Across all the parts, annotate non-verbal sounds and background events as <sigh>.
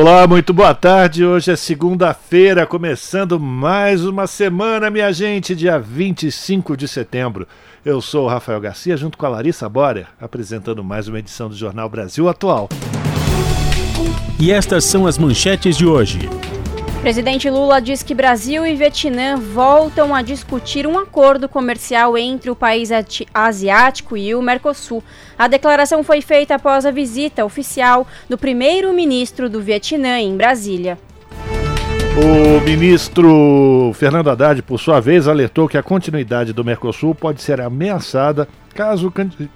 Olá, muito boa tarde. Hoje é segunda-feira, começando mais uma semana, minha gente, dia 25 de setembro. Eu sou o Rafael Garcia, junto com a Larissa Borer, apresentando mais uma edição do Jornal Brasil Atual. E estas são as manchetes de hoje. Presidente Lula diz que Brasil e Vietnã voltam a discutir um acordo comercial entre o país asiático e o Mercosul. A declaração foi feita após a visita oficial do primeiro-ministro do Vietnã em Brasília. O ministro Fernando Haddad, por sua vez, alertou que a continuidade do Mercosul pode ser ameaçada caso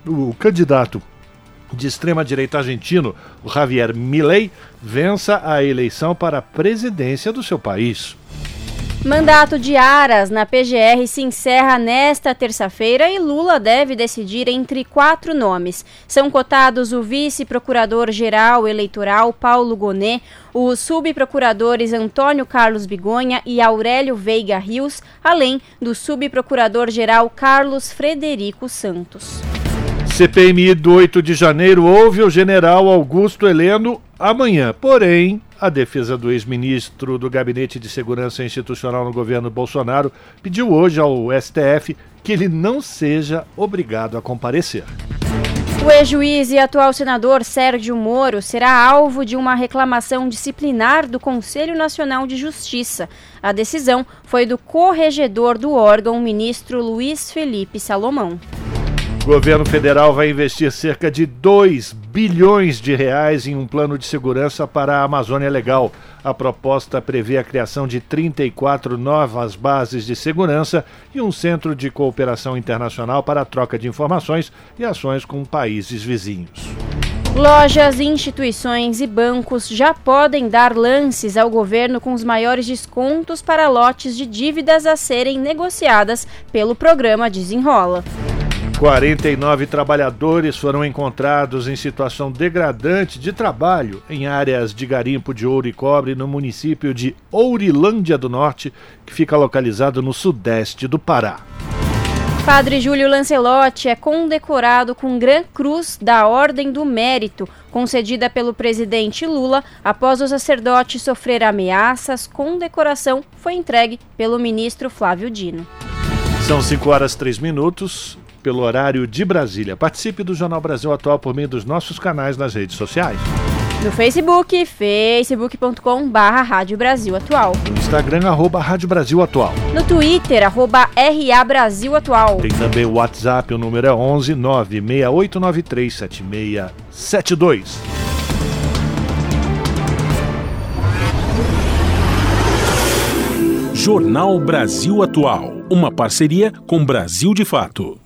o candidato de extrema-direita argentino, o Javier Milei, vença a eleição para a presidência do seu país. Mandato de Aras na PGR se encerra nesta terça-feira e Lula deve decidir entre quatro nomes. São cotados o vice-procurador-geral eleitoral Paulo Gonet, os subprocuradores Antônio Carlos Bigonha e Aurélio Veiga Rios, além do subprocurador-geral Carlos Frederico Santos. CPMI do 8 de janeiro ouve o general Augusto Heleno amanhã. Porém, a defesa do ex-ministro do Gabinete de Segurança Institucional no governo Bolsonaro pediu hoje ao STF que ele não seja obrigado a comparecer. O ex-juiz e atual senador Sérgio Moro será alvo de uma reclamação disciplinar do Conselho Nacional de Justiça. A decisão foi do corregedor do órgão, ministro Luiz Felipe Salomão. O governo federal vai investir cerca de 2 bilhões de reais em um plano de segurança para a Amazônia Legal. A proposta prevê a criação de 34 novas bases de segurança e um centro de cooperação internacional para a troca de informações e ações com países vizinhos. Lojas, instituições e bancos já podem dar lances ao governo com os maiores descontos para lotes de dívidas a serem negociadas pelo programa Desenrola. 49 trabalhadores foram encontrados em situação degradante de trabalho em áreas de garimpo de ouro e cobre no município de Ourilândia do Norte, que fica localizado no sudeste do Pará. Padre Júlio Lancelotti é condecorado com Gran Cruz da Ordem do Mérito, concedida pelo presidente Lula após o sacerdote sofrer ameaças. Condecoração foi entregue pelo ministro Flávio Dino. São 5 horas 3 minutos pelo horário de Brasília. Participe do Jornal Brasil Atual por meio dos nossos canais nas redes sociais. No Facebook, facebook.com barra Rádio Brasil Atual. No Instagram, arroba Rádio Brasil Atual. No Twitter, arroba RA Brasil Atual. Tem também o WhatsApp, o número é 11 96893 7672. Jornal Brasil Atual, uma parceria com Brasil de Fato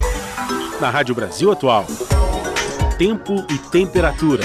na Rádio Brasil Atual. Tempo e temperatura.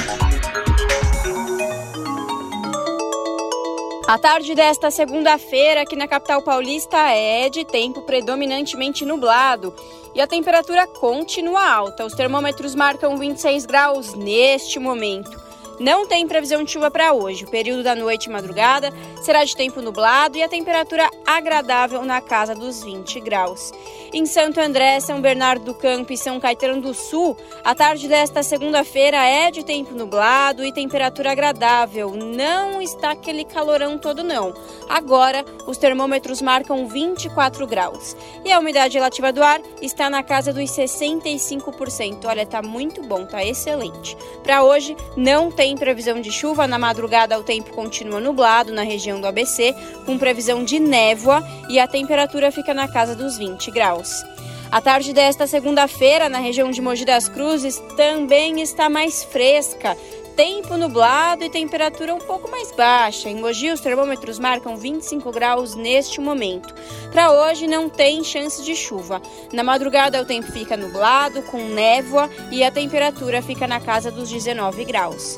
A tarde desta segunda-feira aqui na capital paulista é de tempo predominantemente nublado e a temperatura continua alta. Os termômetros marcam 26 graus neste momento. Não tem previsão de chuva para hoje. O período da noite e madrugada será de tempo nublado e a temperatura agradável na casa dos 20 graus. Em Santo André, São Bernardo do Campo e São Caetano do Sul, a tarde desta segunda-feira é de tempo nublado e temperatura agradável. Não está aquele calorão todo não. Agora, os termômetros marcam 24 graus. E a umidade relativa do ar está na casa dos 65%. Olha, tá muito bom, tá excelente. Para hoje, não tem previsão de chuva. Na madrugada, o tempo continua nublado na região do ABC, com previsão de névoa e a temperatura fica na casa dos 20 graus graus. A tarde desta segunda-feira, na região de Mogi das Cruzes, também está mais fresca. Tempo nublado e temperatura um pouco mais baixa. Em Mogi, os termômetros marcam 25 graus neste momento. Para hoje, não tem chance de chuva. Na madrugada, o tempo fica nublado, com névoa e a temperatura fica na casa dos 19 graus.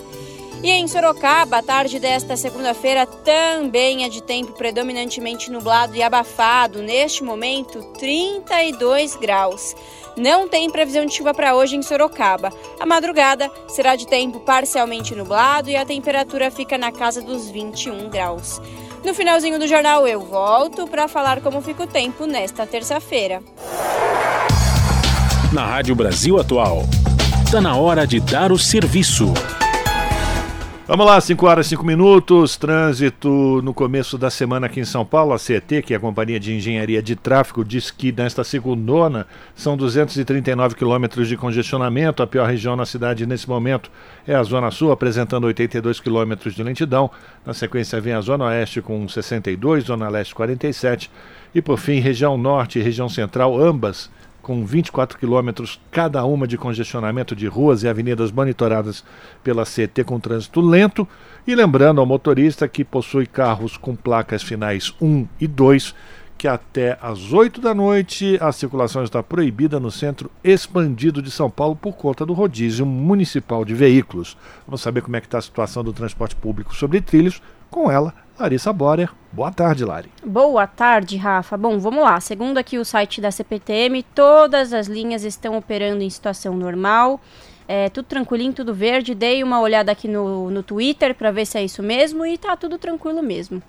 E em Sorocaba, a tarde desta segunda-feira também é de tempo predominantemente nublado e abafado. Neste momento, 32 graus. Não tem previsão de chuva para hoje em Sorocaba. A madrugada será de tempo parcialmente nublado e a temperatura fica na casa dos 21 graus. No finalzinho do jornal eu volto para falar como fica o tempo nesta terça-feira. Na Rádio Brasil Atual, está na hora de dar o serviço. Vamos lá, 5 horas e 5 minutos. Trânsito no começo da semana aqui em São Paulo. A CET, que é a Companhia de Engenharia de Tráfego, diz que nesta segundona são 239 quilômetros de congestionamento. A pior região na cidade nesse momento é a Zona Sul, apresentando 82 quilômetros de lentidão. Na sequência vem a Zona Oeste com 62, Zona Leste 47. E por fim, região Norte e região Central, ambas com 24 quilômetros cada uma de congestionamento de ruas e avenidas monitoradas pela CT com trânsito lento. E lembrando ao motorista que possui carros com placas finais 1 e 2 que até às 8 da noite a circulação está proibida no centro expandido de São Paulo por conta do rodízio municipal de veículos. Vamos saber como é que está a situação do transporte público sobre trilhos com ela, Larissa Borer. Boa tarde, Lari. Boa tarde, Rafa. Bom, vamos lá. Segundo aqui o site da CPTM, todas as linhas estão operando em situação normal. É, tudo tranquilinho, tudo verde. Dei uma olhada aqui no, no Twitter para ver se é isso mesmo e tá tudo tranquilo mesmo.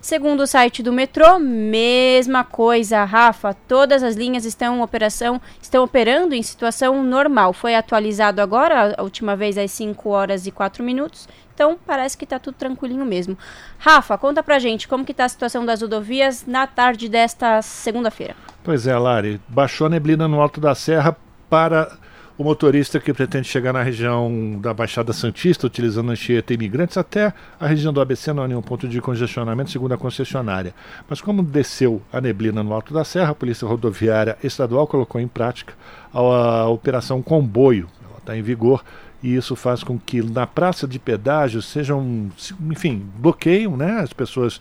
Segundo o site do metrô, mesma coisa, Rafa. Todas as linhas estão, operação, estão operando em situação normal. Foi atualizado agora, a última vez às 5 horas e 4 minutos. Então parece que está tudo tranquilinho mesmo. Rafa, conta pra gente como que tá a situação das rodovias na tarde desta segunda-feira. Pois é, Lari, baixou a neblina no alto da serra para o motorista que pretende chegar na região da Baixada Santista, utilizando Anchieta Imigrantes, até a região do ABC não há nenhum ponto de congestionamento, segundo a concessionária. Mas como desceu a neblina no alto da serra, a Polícia Rodoviária Estadual colocou em prática a, a Operação Comboio. Ela está em vigor e isso faz com que na praça de pedágio sejam, enfim, bloqueiam, né? As pessoas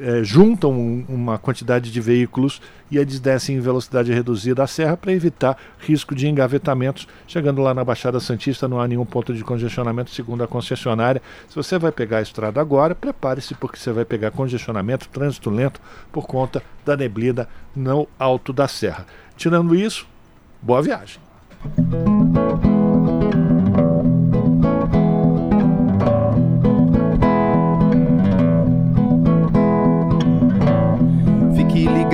é, juntam uma quantidade de veículos e eles descem em velocidade reduzida a serra para evitar risco de engavetamentos. Chegando lá na Baixada Santista não há nenhum ponto de congestionamento, segundo a concessionária. Se você vai pegar a estrada agora, prepare-se porque você vai pegar congestionamento, trânsito lento por conta da neblina no alto da serra. Tirando isso, boa viagem.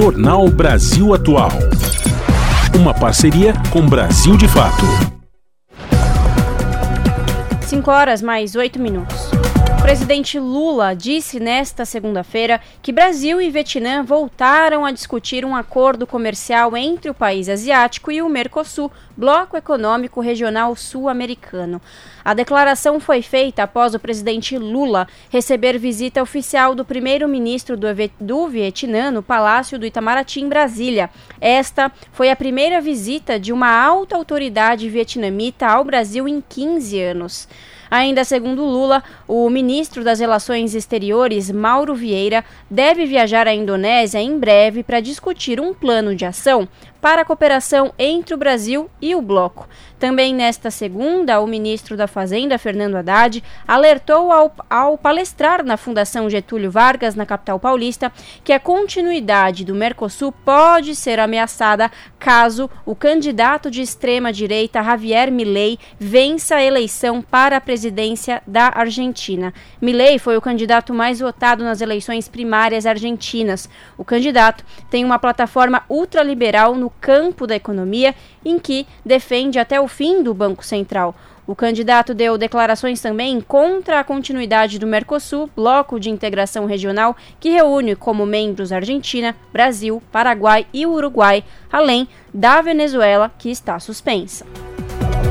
Jornal Brasil Atual. Uma parceria com Brasil de Fato. 5 horas mais 8 minutos presidente Lula disse nesta segunda-feira que Brasil e Vietnã voltaram a discutir um acordo comercial entre o país asiático e o Mercosul, Bloco Econômico Regional Sul-Americano. A declaração foi feita após o presidente Lula receber visita oficial do primeiro-ministro do, do Vietnã no Palácio do Itamaraty, em Brasília. Esta foi a primeira visita de uma alta autoridade vietnamita ao Brasil em 15 anos. Ainda segundo Lula, o ministro das Relações Exteriores, Mauro Vieira, deve viajar à Indonésia em breve para discutir um plano de ação para a cooperação entre o Brasil e o bloco. Também nesta segunda, o ministro da Fazenda, Fernando Haddad, alertou ao, ao, palestrar na Fundação Getúlio Vargas, na capital paulista, que a continuidade do Mercosul pode ser ameaçada caso o candidato de extrema-direita Javier Milei vença a eleição para a presidência da Argentina. Milei foi o candidato mais votado nas eleições primárias argentinas. O candidato tem uma plataforma ultraliberal no campo da economia, em que defende até o fim do Banco Central. O candidato deu declarações também contra a continuidade do Mercosul, bloco de integração regional que reúne como membros Argentina, Brasil, Paraguai e Uruguai, além da Venezuela, que está suspensa.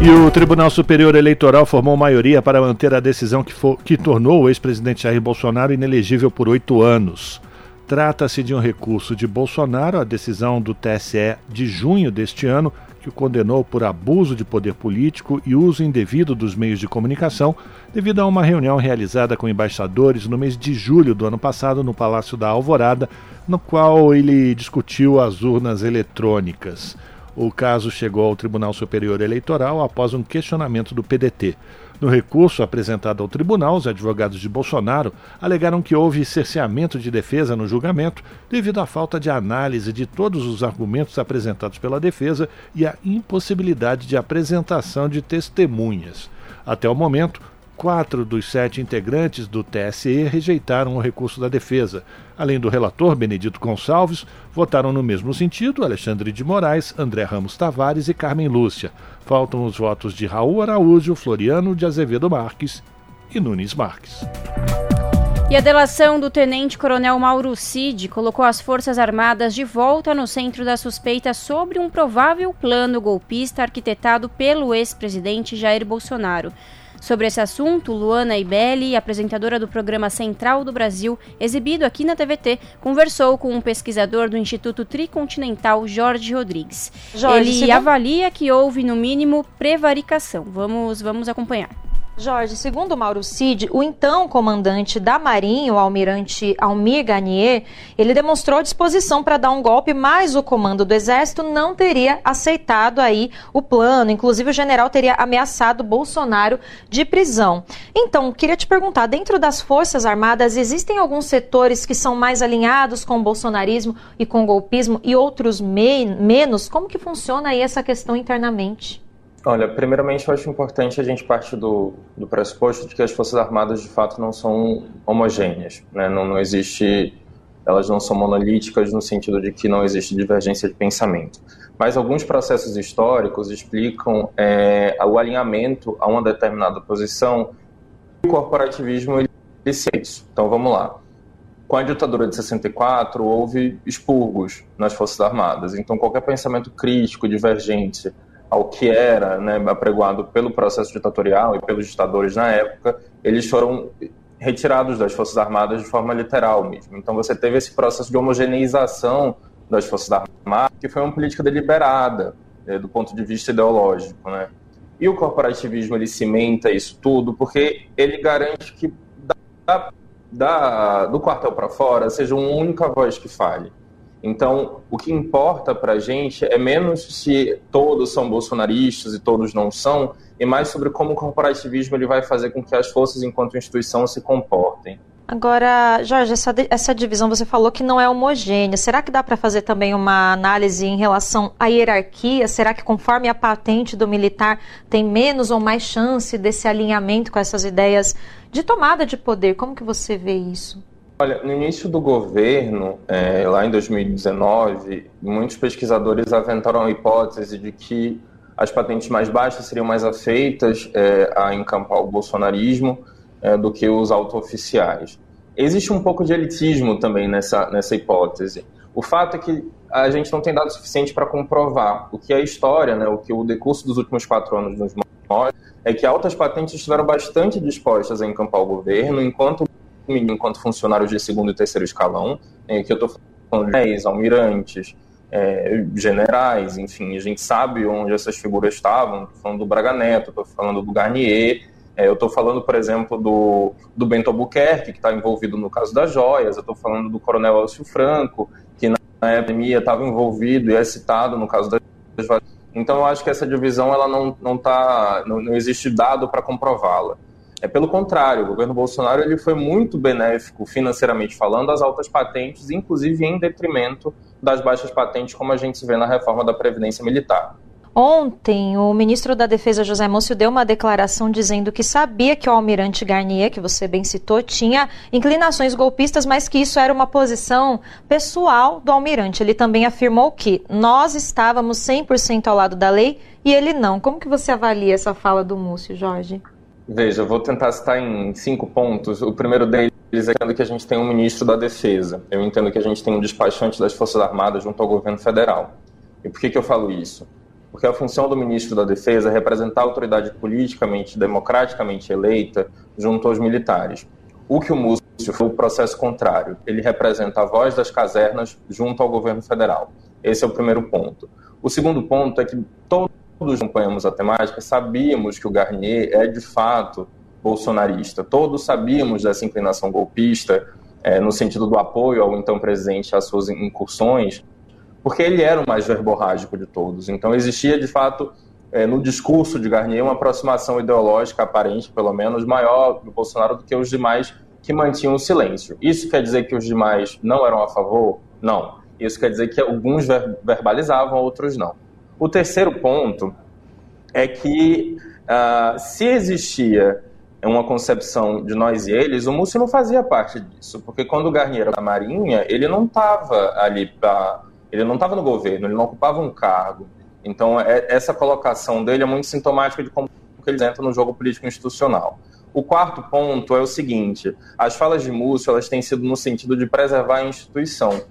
E o Tribunal Superior Eleitoral formou maioria para manter a decisão que, for, que tornou o ex-presidente Jair Bolsonaro inelegível por oito anos. Trata-se de um recurso de Bolsonaro à decisão do TSE de junho deste ano, que o condenou por abuso de poder político e uso indevido dos meios de comunicação, devido a uma reunião realizada com embaixadores no mês de julho do ano passado no Palácio da Alvorada, no qual ele discutiu as urnas eletrônicas. O caso chegou ao Tribunal Superior Eleitoral após um questionamento do PDT. No recurso apresentado ao tribunal, os advogados de Bolsonaro alegaram que houve cerceamento de defesa no julgamento devido à falta de análise de todos os argumentos apresentados pela defesa e à impossibilidade de apresentação de testemunhas. Até o momento, quatro dos sete integrantes do TSE rejeitaram o recurso da defesa. Além do relator Benedito Gonçalves, votaram no mesmo sentido Alexandre de Moraes, André Ramos Tavares e Carmen Lúcia. Faltam os votos de Raul Araújo, Floriano de Azevedo Marques e Nunes Marques. E a delação do tenente-coronel Mauro Cid colocou as Forças Armadas de volta no centro da suspeita sobre um provável plano golpista arquitetado pelo ex-presidente Jair Bolsonaro. Sobre esse assunto, Luana Ibelli, apresentadora do programa Central do Brasil, exibido aqui na TVT, conversou com um pesquisador do Instituto Tricontinental, Jorge Rodrigues. Jorge, Ele avalia que houve, no mínimo, prevaricação. Vamos, vamos acompanhar. Jorge, segundo Mauro Cid, o então comandante da Marinha, o almirante Almir Garnier, ele demonstrou disposição para dar um golpe, mas o comando do Exército não teria aceitado aí o plano. Inclusive, o general teria ameaçado Bolsonaro de prisão. Então, queria te perguntar, dentro das Forças Armadas, existem alguns setores que são mais alinhados com o bolsonarismo e com o golpismo e outros me menos? Como que funciona aí essa questão internamente? Olha, primeiramente eu acho importante a gente partir do, do pressuposto de que as Forças Armadas de fato não são homogêneas, né? não, não existe, elas não são monolíticas no sentido de que não existe divergência de pensamento. Mas alguns processos históricos explicam é, o alinhamento a uma determinada posição e o corporativismo ele, se isso. Então vamos lá. Com a ditadura de 64 houve expurgos nas Forças Armadas, então qualquer pensamento crítico, divergente ao que era né, apregoado pelo processo ditatorial e pelos ditadores na época, eles foram retirados das Forças Armadas de forma literal mesmo. Então você teve esse processo de homogeneização das Forças Armadas, que foi uma política deliberada né, do ponto de vista ideológico. Né? E o corporativismo ele cimenta isso tudo porque ele garante que da, da, do quartel para fora seja uma única voz que fale. Então, o que importa para a gente é menos se todos são bolsonaristas e todos não são, e mais sobre como o corporativismo ele vai fazer com que as forças, enquanto instituição, se comportem. Agora, Jorge, essa, essa divisão você falou que não é homogênea. Será que dá para fazer também uma análise em relação à hierarquia? Será que conforme a patente do militar tem menos ou mais chance desse alinhamento com essas ideias de tomada de poder? Como que você vê isso? Olha, no início do governo, é, lá em 2019, muitos pesquisadores aventaram a hipótese de que as patentes mais baixas seriam mais afeitas é, a encampar o bolsonarismo é, do que os auto-oficiais. Existe um pouco de elitismo também nessa, nessa hipótese. O fato é que a gente não tem dado suficiente para comprovar. O que a história, né, o que o decurso dos últimos quatro anos nos mostra, é que altas patentes estiveram bastante dispostas a encampar o governo, enquanto enquanto funcionários de segundo e terceiro escalão, né, que eu estou falando de almirantes, é, generais, enfim, a gente sabe onde essas figuras estavam, estou falando do Braga Neto, estou falando do Garnier, é, eu estou falando, por exemplo, do, do Bento Albuquerque, que está envolvido no caso das joias, eu estou falando do Coronel Elcio Franco, que na epidemia estava envolvido e é citado no caso das então eu acho que essa divisão ela não, não, tá, não, não existe dado para comprová-la. É pelo contrário, o governo Bolsonaro ele foi muito benéfico financeiramente falando às altas patentes, inclusive em detrimento das baixas patentes, como a gente vê na reforma da Previdência Militar. Ontem, o ministro da Defesa José Múcio deu uma declaração dizendo que sabia que o almirante Garnier, que você bem citou, tinha inclinações golpistas, mas que isso era uma posição pessoal do almirante. Ele também afirmou que nós estávamos 100% ao lado da lei e ele não. Como que você avalia essa fala do Múcio, Jorge? Veja, eu vou tentar citar em cinco pontos. O primeiro deles é que a gente tem um ministro da Defesa. Eu entendo que a gente tem um despachante das Forças Armadas junto ao governo federal. E por que, que eu falo isso? porque a função do ministro da Defesa é representar a autoridade politicamente, democraticamente eleita junto aos militares. O que o Múcio foi o processo contrário. Ele representa a voz das casernas junto ao governo federal. Esse é o primeiro ponto. O segundo ponto é que todos acompanhamos a temática sabíamos que o Garnier é de fato bolsonarista. Todos sabíamos dessa inclinação golpista é, no sentido do apoio ao então presidente às suas incursões, porque ele era o mais verborrágico de todos. Então existia de fato é, no discurso de Garnier uma aproximação ideológica aparente, pelo menos, maior do Bolsonaro do que os demais que mantinham o silêncio. Isso quer dizer que os demais não eram a favor? Não. Isso quer dizer que alguns ver verbalizavam, outros não. O terceiro ponto é que uh, se existia uma concepção de nós e eles, o Múcio não fazia parte disso, porque quando o Garnier era da Marinha, ele não estava ali para, ele não estava no governo, ele não ocupava um cargo. Então é, essa colocação dele é muito sintomática de como eles entram no jogo político institucional. O quarto ponto é o seguinte: as falas de Múcio elas têm sido no sentido de preservar a instituição.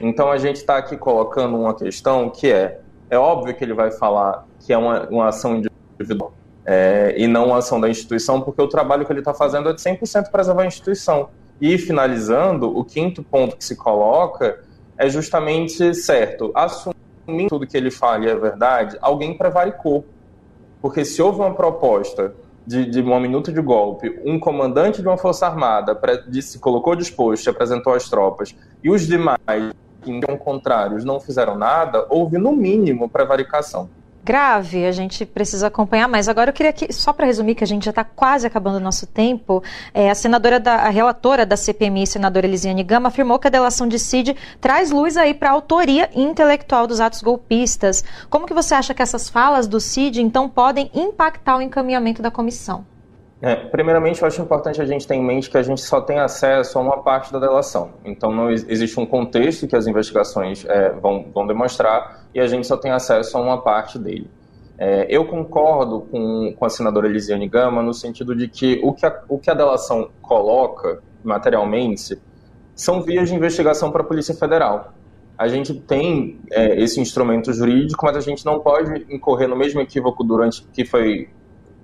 Então a gente está aqui colocando uma questão que é é óbvio que ele vai falar que é uma, uma ação individual é, e não uma ação da instituição, porque o trabalho que ele está fazendo é de 100% preservar a instituição. E, finalizando, o quinto ponto que se coloca é justamente certo, assumir tudo que ele fala é verdade, alguém prevaricou. Porque se houve uma proposta de, de uma minuta de golpe, um comandante de uma força armada se colocou disposto, apresentou as tropas, e os demais que eram contrários não fizeram nada, houve no mínimo prevaricação. Grave, a gente precisa acompanhar mais. Agora eu queria que, só para resumir, que a gente já está quase acabando o nosso tempo, é, a senadora da, a relatora da CPMI, senadora Elisiane Gama, afirmou que a delação de Cid traz luz aí para a autoria intelectual dos atos golpistas. Como que você acha que essas falas do Cid, então, podem impactar o encaminhamento da comissão? É, primeiramente, eu acho importante a gente ter em mente que a gente só tem acesso a uma parte da delação. Então, não existe um contexto que as investigações é, vão, vão demonstrar e a gente só tem acesso a uma parte dele. É, eu concordo com, com a senadora Elisiane Gama no sentido de que o que a, o que a delação coloca materialmente são vias de investigação para a Polícia Federal. A gente tem é, esse instrumento jurídico, mas a gente não pode incorrer no mesmo equívoco durante que foi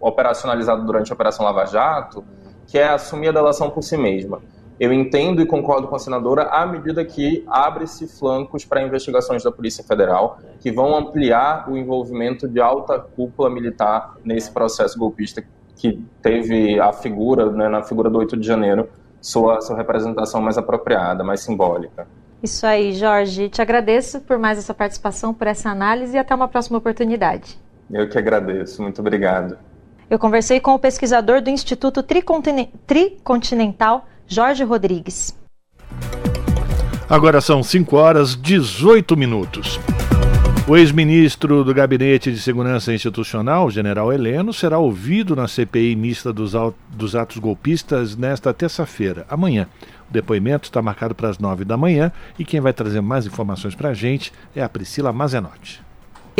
operacionalizado durante a Operação Lava Jato, que é assumir a delação por si mesma. Eu entendo e concordo com a senadora à medida que abre-se flancos para investigações da Polícia Federal que vão ampliar o envolvimento de alta cúpula militar nesse processo golpista que teve a figura, né, na figura do 8 de janeiro, sua, sua representação mais apropriada, mais simbólica. Isso aí, Jorge. Te agradeço por mais essa participação, por essa análise e até uma próxima oportunidade. Eu que agradeço. Muito obrigado. Eu conversei com o pesquisador do Instituto Tricontinental, Jorge Rodrigues. Agora são 5 horas 18 minutos. O ex-ministro do Gabinete de Segurança Institucional, general Heleno, será ouvido na CPI mista dos, dos atos golpistas nesta terça-feira, amanhã. O depoimento está marcado para as 9 da manhã e quem vai trazer mais informações para a gente é a Priscila Mazenotti.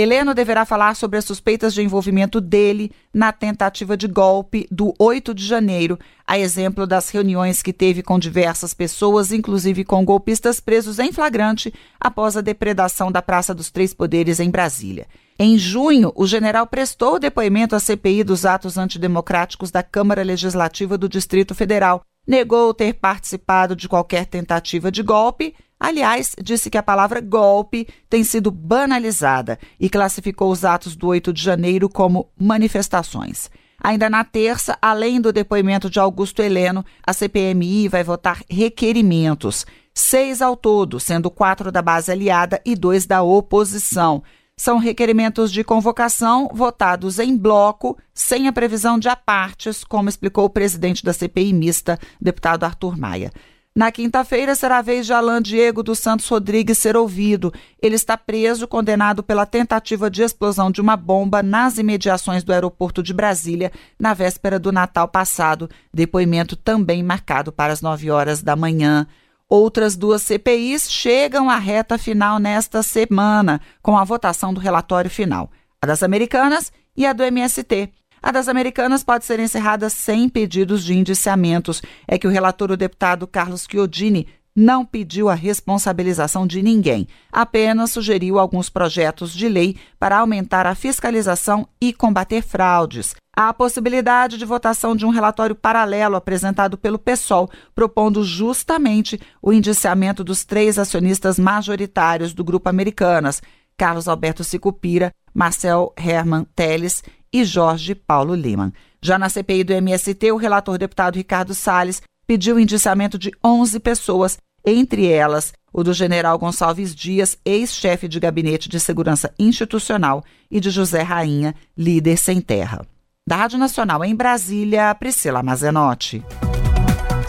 Heleno deverá falar sobre as suspeitas de envolvimento dele na tentativa de golpe do 8 de janeiro, a exemplo das reuniões que teve com diversas pessoas, inclusive com golpistas presos em flagrante após a depredação da Praça dos Três Poderes em Brasília. Em junho, o general prestou depoimento à CPI dos atos antidemocráticos da Câmara Legislativa do Distrito Federal. Negou ter participado de qualquer tentativa de golpe Aliás, disse que a palavra golpe tem sido banalizada e classificou os atos do 8 de janeiro como manifestações. Ainda na terça, além do depoimento de Augusto Heleno, a CPMI vai votar requerimentos. Seis ao todo, sendo quatro da base aliada e dois da oposição. São requerimentos de convocação votados em bloco, sem a previsão de apartes, como explicou o presidente da CPI mista, deputado Arthur Maia. Na quinta-feira será a vez de Alain Diego dos Santos Rodrigues ser ouvido. Ele está preso, condenado pela tentativa de explosão de uma bomba nas imediações do aeroporto de Brasília, na véspera do Natal passado. Depoimento também marcado para as nove horas da manhã. Outras duas CPIs chegam à reta final nesta semana, com a votação do relatório final: a das americanas e a do MST. A das americanas pode ser encerrada sem pedidos de indiciamentos. É que o relator, o deputado Carlos Chiodini, não pediu a responsabilização de ninguém, apenas sugeriu alguns projetos de lei para aumentar a fiscalização e combater fraudes. Há a possibilidade de votação de um relatório paralelo apresentado pelo PSOL, propondo justamente o indiciamento dos três acionistas majoritários do Grupo Americanas, Carlos Alberto Sicupira, Marcel Herman Teles e Jorge Paulo Lima. Já na CPI do MST, o relator deputado Ricardo Salles pediu o indiciamento de 11 pessoas, entre elas o do general Gonçalves Dias, ex-chefe de gabinete de segurança institucional, e de José Rainha, líder sem terra. Da Rádio Nacional em Brasília, Priscila Mazenotti.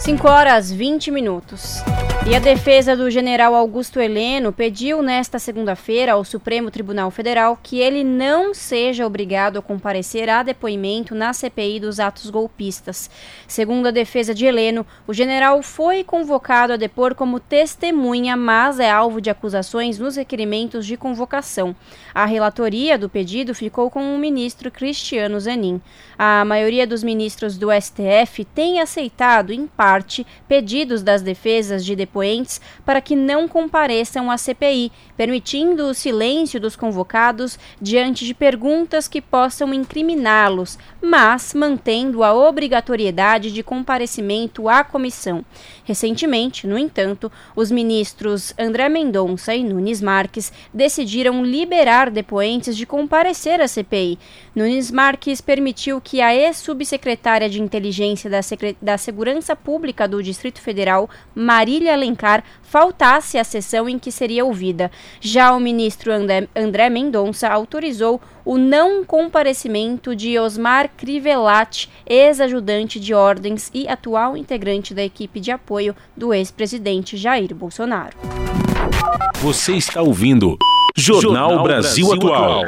5 horas 20 minutos. E a defesa do general Augusto Heleno pediu nesta segunda-feira ao Supremo Tribunal Federal que ele não seja obrigado a comparecer a depoimento na CPI dos atos golpistas. Segundo a defesa de Heleno, o general foi convocado a depor como testemunha, mas é alvo de acusações nos requerimentos de convocação. A relatoria do pedido ficou com o ministro Cristiano Zanin. A maioria dos ministros do STF tem aceitado, em parte, pedidos das defesas de depoentes para que não compareçam à CPI, permitindo o silêncio dos convocados diante de perguntas que possam incriminá-los, mas mantendo a obrigatoriedade de comparecimento à comissão. Recentemente, no entanto, os ministros André Mendonça e Nunes Marques decidiram liberar depoentes de comparecer à CPI. Nunes Marques permitiu que a ex-subsecretária de Inteligência da, da Segurança Pública do Distrito Federal, Marília Alencar, faltasse à sessão em que seria ouvida. Já o ministro André, Mendonça autorizou o não comparecimento de Osmar Crivellati, ex-ajudante de ordens e atual integrante da equipe de apoio do ex-presidente Jair Bolsonaro. Você está ouvindo Jornal, Jornal Brasil, Brasil Atual.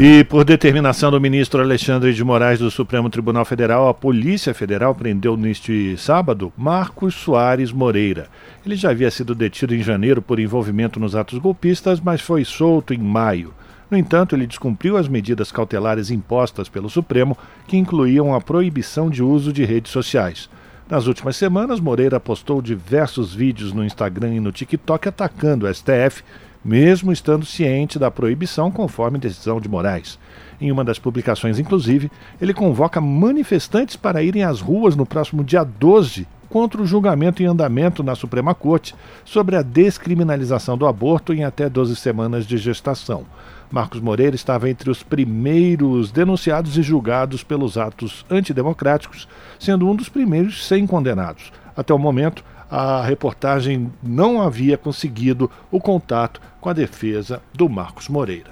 E por determinação do ministro Alexandre de Moraes do Supremo Tribunal Federal, a Polícia Federal prendeu neste sábado Marcos Soares Moreira. Ele já havia sido detido em janeiro por envolvimento nos atos golpistas, mas foi solto em maio. No entanto, ele descumpriu as medidas cautelares impostas pelo Supremo, que incluíam a proibição de uso de redes sociais. Nas últimas semanas, Moreira postou diversos vídeos no Instagram e no TikTok atacando o STF mesmo estando ciente da proibição conforme decisão de Moraes. Em uma das publicações, inclusive, ele convoca manifestantes para irem às ruas no próximo dia 12 contra o julgamento em andamento na Suprema Corte sobre a descriminalização do aborto em até 12 semanas de gestação. Marcos Moreira estava entre os primeiros denunciados e julgados pelos atos antidemocráticos, sendo um dos primeiros sem condenados. Até o momento, a reportagem não havia conseguido o contato com a defesa do Marcos Moreira.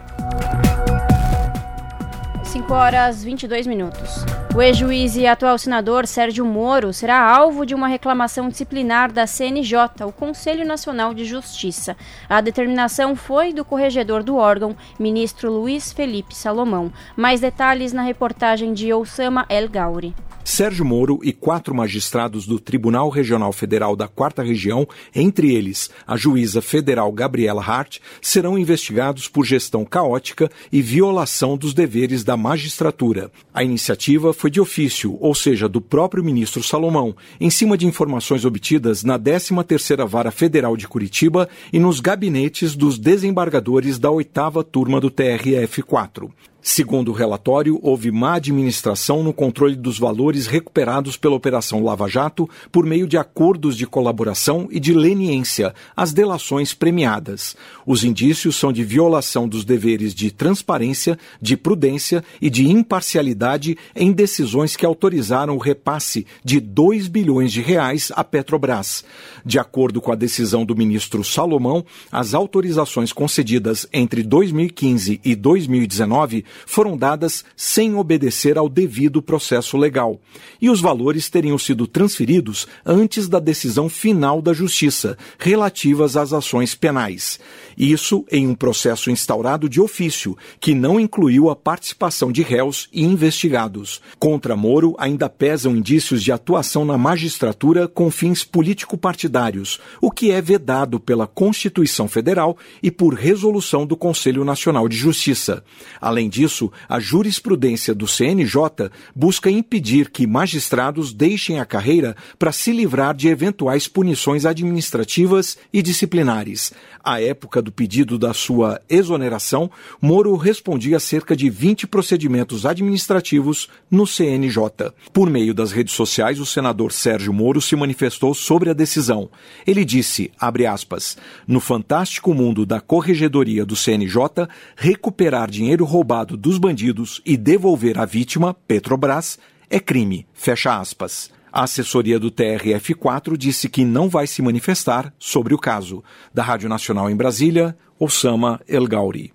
5 horas 22 minutos. O ex-juiz e atual senador Sérgio Moro será alvo de uma reclamação disciplinar da CNJ, o Conselho Nacional de Justiça. A determinação foi do corregedor do órgão, ministro Luiz Felipe Salomão. Mais detalhes na reportagem de Osama El Gauri. Sérgio Moro e quatro magistrados do Tribunal Regional Federal da Quarta Região, entre eles a juíza federal Gabriela Hart, serão investigados por gestão caótica e violação dos deveres da magistratura. A iniciativa foi de ofício, ou seja, do próprio ministro Salomão, em cima de informações obtidas na 13ª Vara Federal de Curitiba e nos gabinetes dos desembargadores da oitava turma do TRF4. Segundo o relatório, houve má administração no controle dos valores recuperados pela Operação Lava Jato por meio de acordos de colaboração e de leniência, as delações premiadas. Os indícios são de violação dos deveres de transparência, de prudência e de imparcialidade em decisões que autorizaram o repasse de 2 bilhões de reais à Petrobras. De acordo com a decisão do ministro Salomão, as autorizações concedidas entre 2015 e 2019 foram dadas sem obedecer ao devido processo legal, e os valores teriam sido transferidos antes da decisão final da Justiça, relativas às ações penais. Isso em um processo instaurado de ofício, que não incluiu a participação de réus e investigados. Contra Moro ainda pesam indícios de atuação na magistratura com fins político-partidários, o que é vedado pela Constituição Federal e por resolução do Conselho Nacional de Justiça. Além disso, disso, a jurisprudência do CNJ busca impedir que magistrados deixem a carreira para se livrar de eventuais punições administrativas e disciplinares. À época do pedido da sua exoneração, Moro respondia a cerca de 20 procedimentos administrativos no CNJ. Por meio das redes sociais, o senador Sérgio Moro se manifestou sobre a decisão. Ele disse, aspas, no fantástico mundo da corregedoria do CNJ, recuperar dinheiro roubado dos bandidos e devolver à vítima, Petrobras, é crime. Fecha aspas. A assessoria do TRF4 disse que não vai se manifestar sobre o caso. Da Rádio Nacional em Brasília, Osama El Gauri.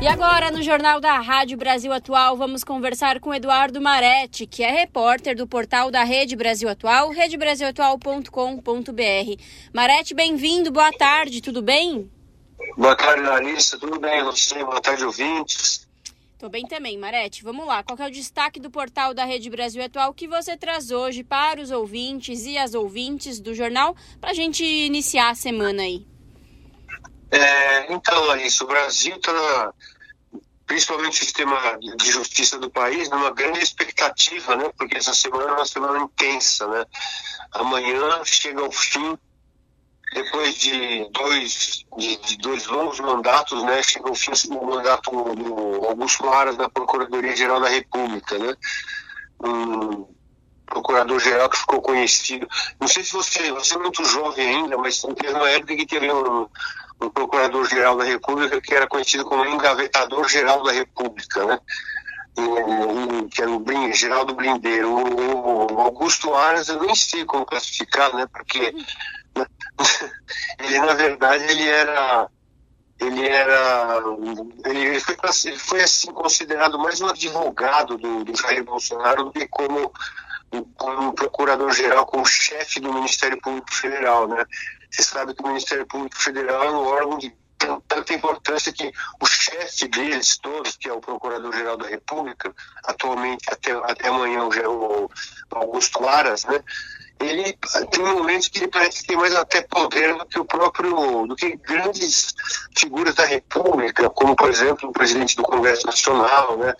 E agora, no Jornal da Rádio Brasil Atual, vamos conversar com Eduardo Maretti, que é repórter do portal da Rede Brasil Atual, redebrasilatual.com.br. Maretti, bem-vindo, boa tarde, tudo bem? Boa tarde, Larissa, tudo bem? Você, boa tarde, ouvintes. Tô bem também, Marete. Vamos lá. Qual é o destaque do portal da Rede Brasil Atual que você traz hoje para os ouvintes e as ouvintes do jornal para a gente iniciar a semana aí? É, então, Larissa, o Brasil está, principalmente o sistema de justiça do país, numa grande expectativa, né? Porque essa semana é uma semana intensa, né? Amanhã chega ao fim, depois de dois, de, de dois longos mandatos, né? Chega ao fim o mandato do Augusto Aras na Procuradoria-Geral da República, né? Um, procurador-geral que ficou conhecido. Não sei se você, você é muito jovem ainda, mas teve uma época que teve um, um procurador-geral da República que era conhecido como engavetador-geral da República, né? que era o Geraldo Blindeiro. O, Augusto Aras, eu nem sei como classificar, né? Porque <laughs> ele, na verdade, ele era ele era ele foi, foi assim considerado mais um advogado do, do Jair Bolsonaro do que como como procurador-geral, como chefe do Ministério Público Federal, né? Você sabe que o Ministério Público Federal é um órgão de tanta importância que o chefe deles todos, que é o Procurador-Geral da República, atualmente até, até amanhã o Augusto Aras, né? Ele tem momentos que ele parece ter mais até poder do que o próprio, do que grandes figuras da República, como por exemplo o presidente do Congresso Nacional, né?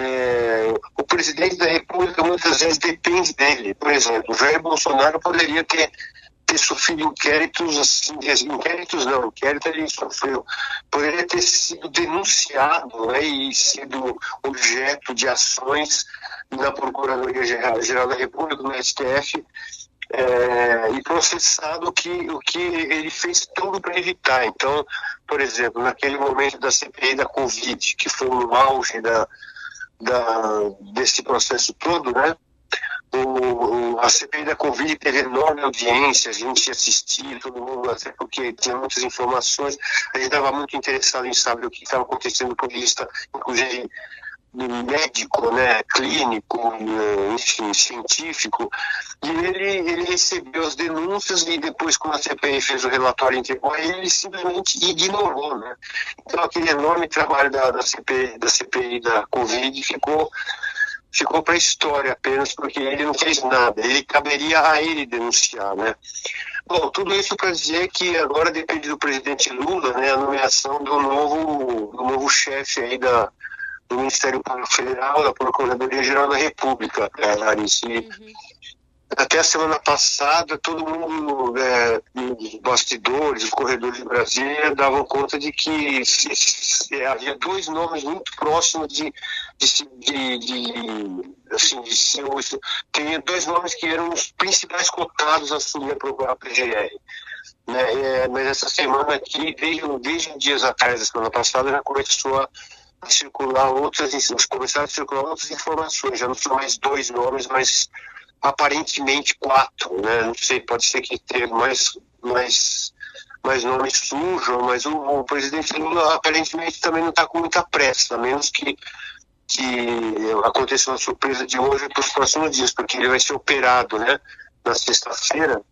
É, o presidente da República muitas vezes depende dele. Por exemplo, o Jair Bolsonaro poderia ter ter sofrido inquéritos, assim, inquéritos não, inquérito ele sofreu, poderia ter sido denunciado né, e sido objeto de ações na Procuradoria-Geral da República, no STF, é, e processado o que, o que ele fez tudo para evitar. Então, por exemplo, naquele momento da CPI da Covid, que foi no auge da, da, desse processo todo, né? O, a CPI da Covid teve enorme audiência, a gente assistia, todo mundo, até porque tinha muitas informações, a gente estava muito interessado em saber o que estava acontecendo do ponto de vista, inclusive, médico, né, clínico, enfim, científico, e ele, ele recebeu as denúncias e depois, quando a CPI fez o relatório entregou ele simplesmente ignorou, né. Então, aquele enorme trabalho da, da, CPI, da CPI da Covid ficou ficou para a história apenas porque ele não fez nada. Ele caberia a ele denunciar, né? Bom, tudo isso para dizer que agora depende do presidente Lula, né, a nomeação do novo, do novo chefe aí da, do Ministério Público Federal, da Procuradoria Geral da República, Larissa. Uhum até a semana passada, todo mundo, é, os bastidores, os corredores de Brasília, davam conta de que se, se, havia dois nomes muito próximos de, de, de, de assim, de ser, tinha dois nomes que eram os principais cotados a assumir a PGR. Né? É, mas essa semana aqui, desde, desde dias atrás, da semana passada, já começou a circular outras, começaram a circular outras informações, já não são mais dois nomes, mas aparentemente quatro, né? Não sei, pode ser que tenha mais, mais, mais nomes surjam, mas o, o presidente Lula aparentemente também não está com muita pressa, a menos que, que aconteça uma surpresa de hoje para os próximos dias, porque ele vai ser operado, né? Na sexta-feira,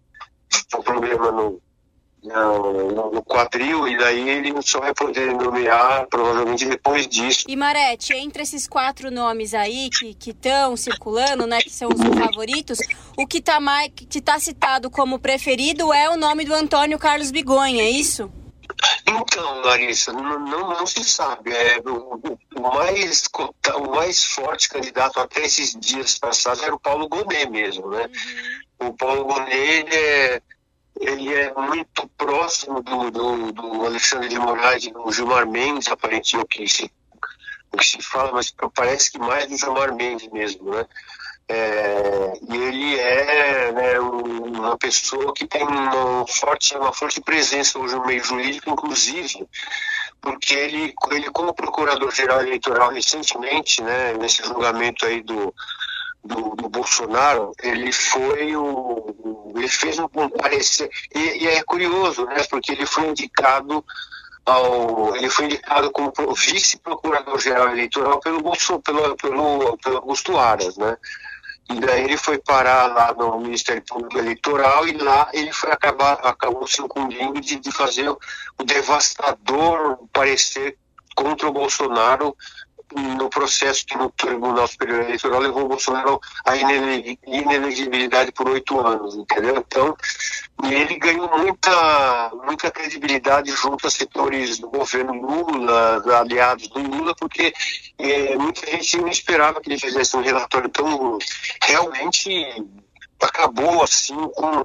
um problema no, no, no, quadril e daí ele só vai poder nomear provavelmente depois disso. E Marete, entre esses quatro nomes aí que estão circulando, né, que são os favoritos, o que está tá citado como preferido é o nome do Antônio Carlos Bigonha, é isso? Então, Larissa, não, não, não se sabe. É, o, o, mais, o mais forte candidato até esses dias passados era o Paulo Gonet mesmo, né? Uhum. O Paulo Gonet, ele é, ele é muito próximo do, do, do Alexandre de Moraes e do Gilmar Mendes, aparentemente, o que se, o que se fala, mas parece que mais do Gilmar Mendes mesmo, né? É, e ele é né, uma pessoa que tem uma forte, uma forte presença hoje no meio jurídico, inclusive, porque ele, ele como procurador-geral eleitoral recentemente, né, nesse julgamento aí do, do, do, Bolsonaro, ele foi o. ele fez um, parecer. E, e, é curioso, né? Porque ele foi indicado ao. ele foi indicado como vice-procurador-geral eleitoral pelo, Bolso, pelo, pelo, pelo Augusto Aras, né? E daí ele foi parar lá no Ministério Público Eleitoral e lá ele foi acabar, acabou se incumbindo de, de fazer o devastador parecer contra o Bolsonaro no processo que no Tribunal Superior Eleitoral levou o Bolsonaro à inelegibilidade por oito anos, entendeu? Então, ele ganhou muita, muita credibilidade junto a setores do governo Lula, aliados do Lula, porque é, muita gente não esperava que ele fizesse um relatório tão realmente acabou assim com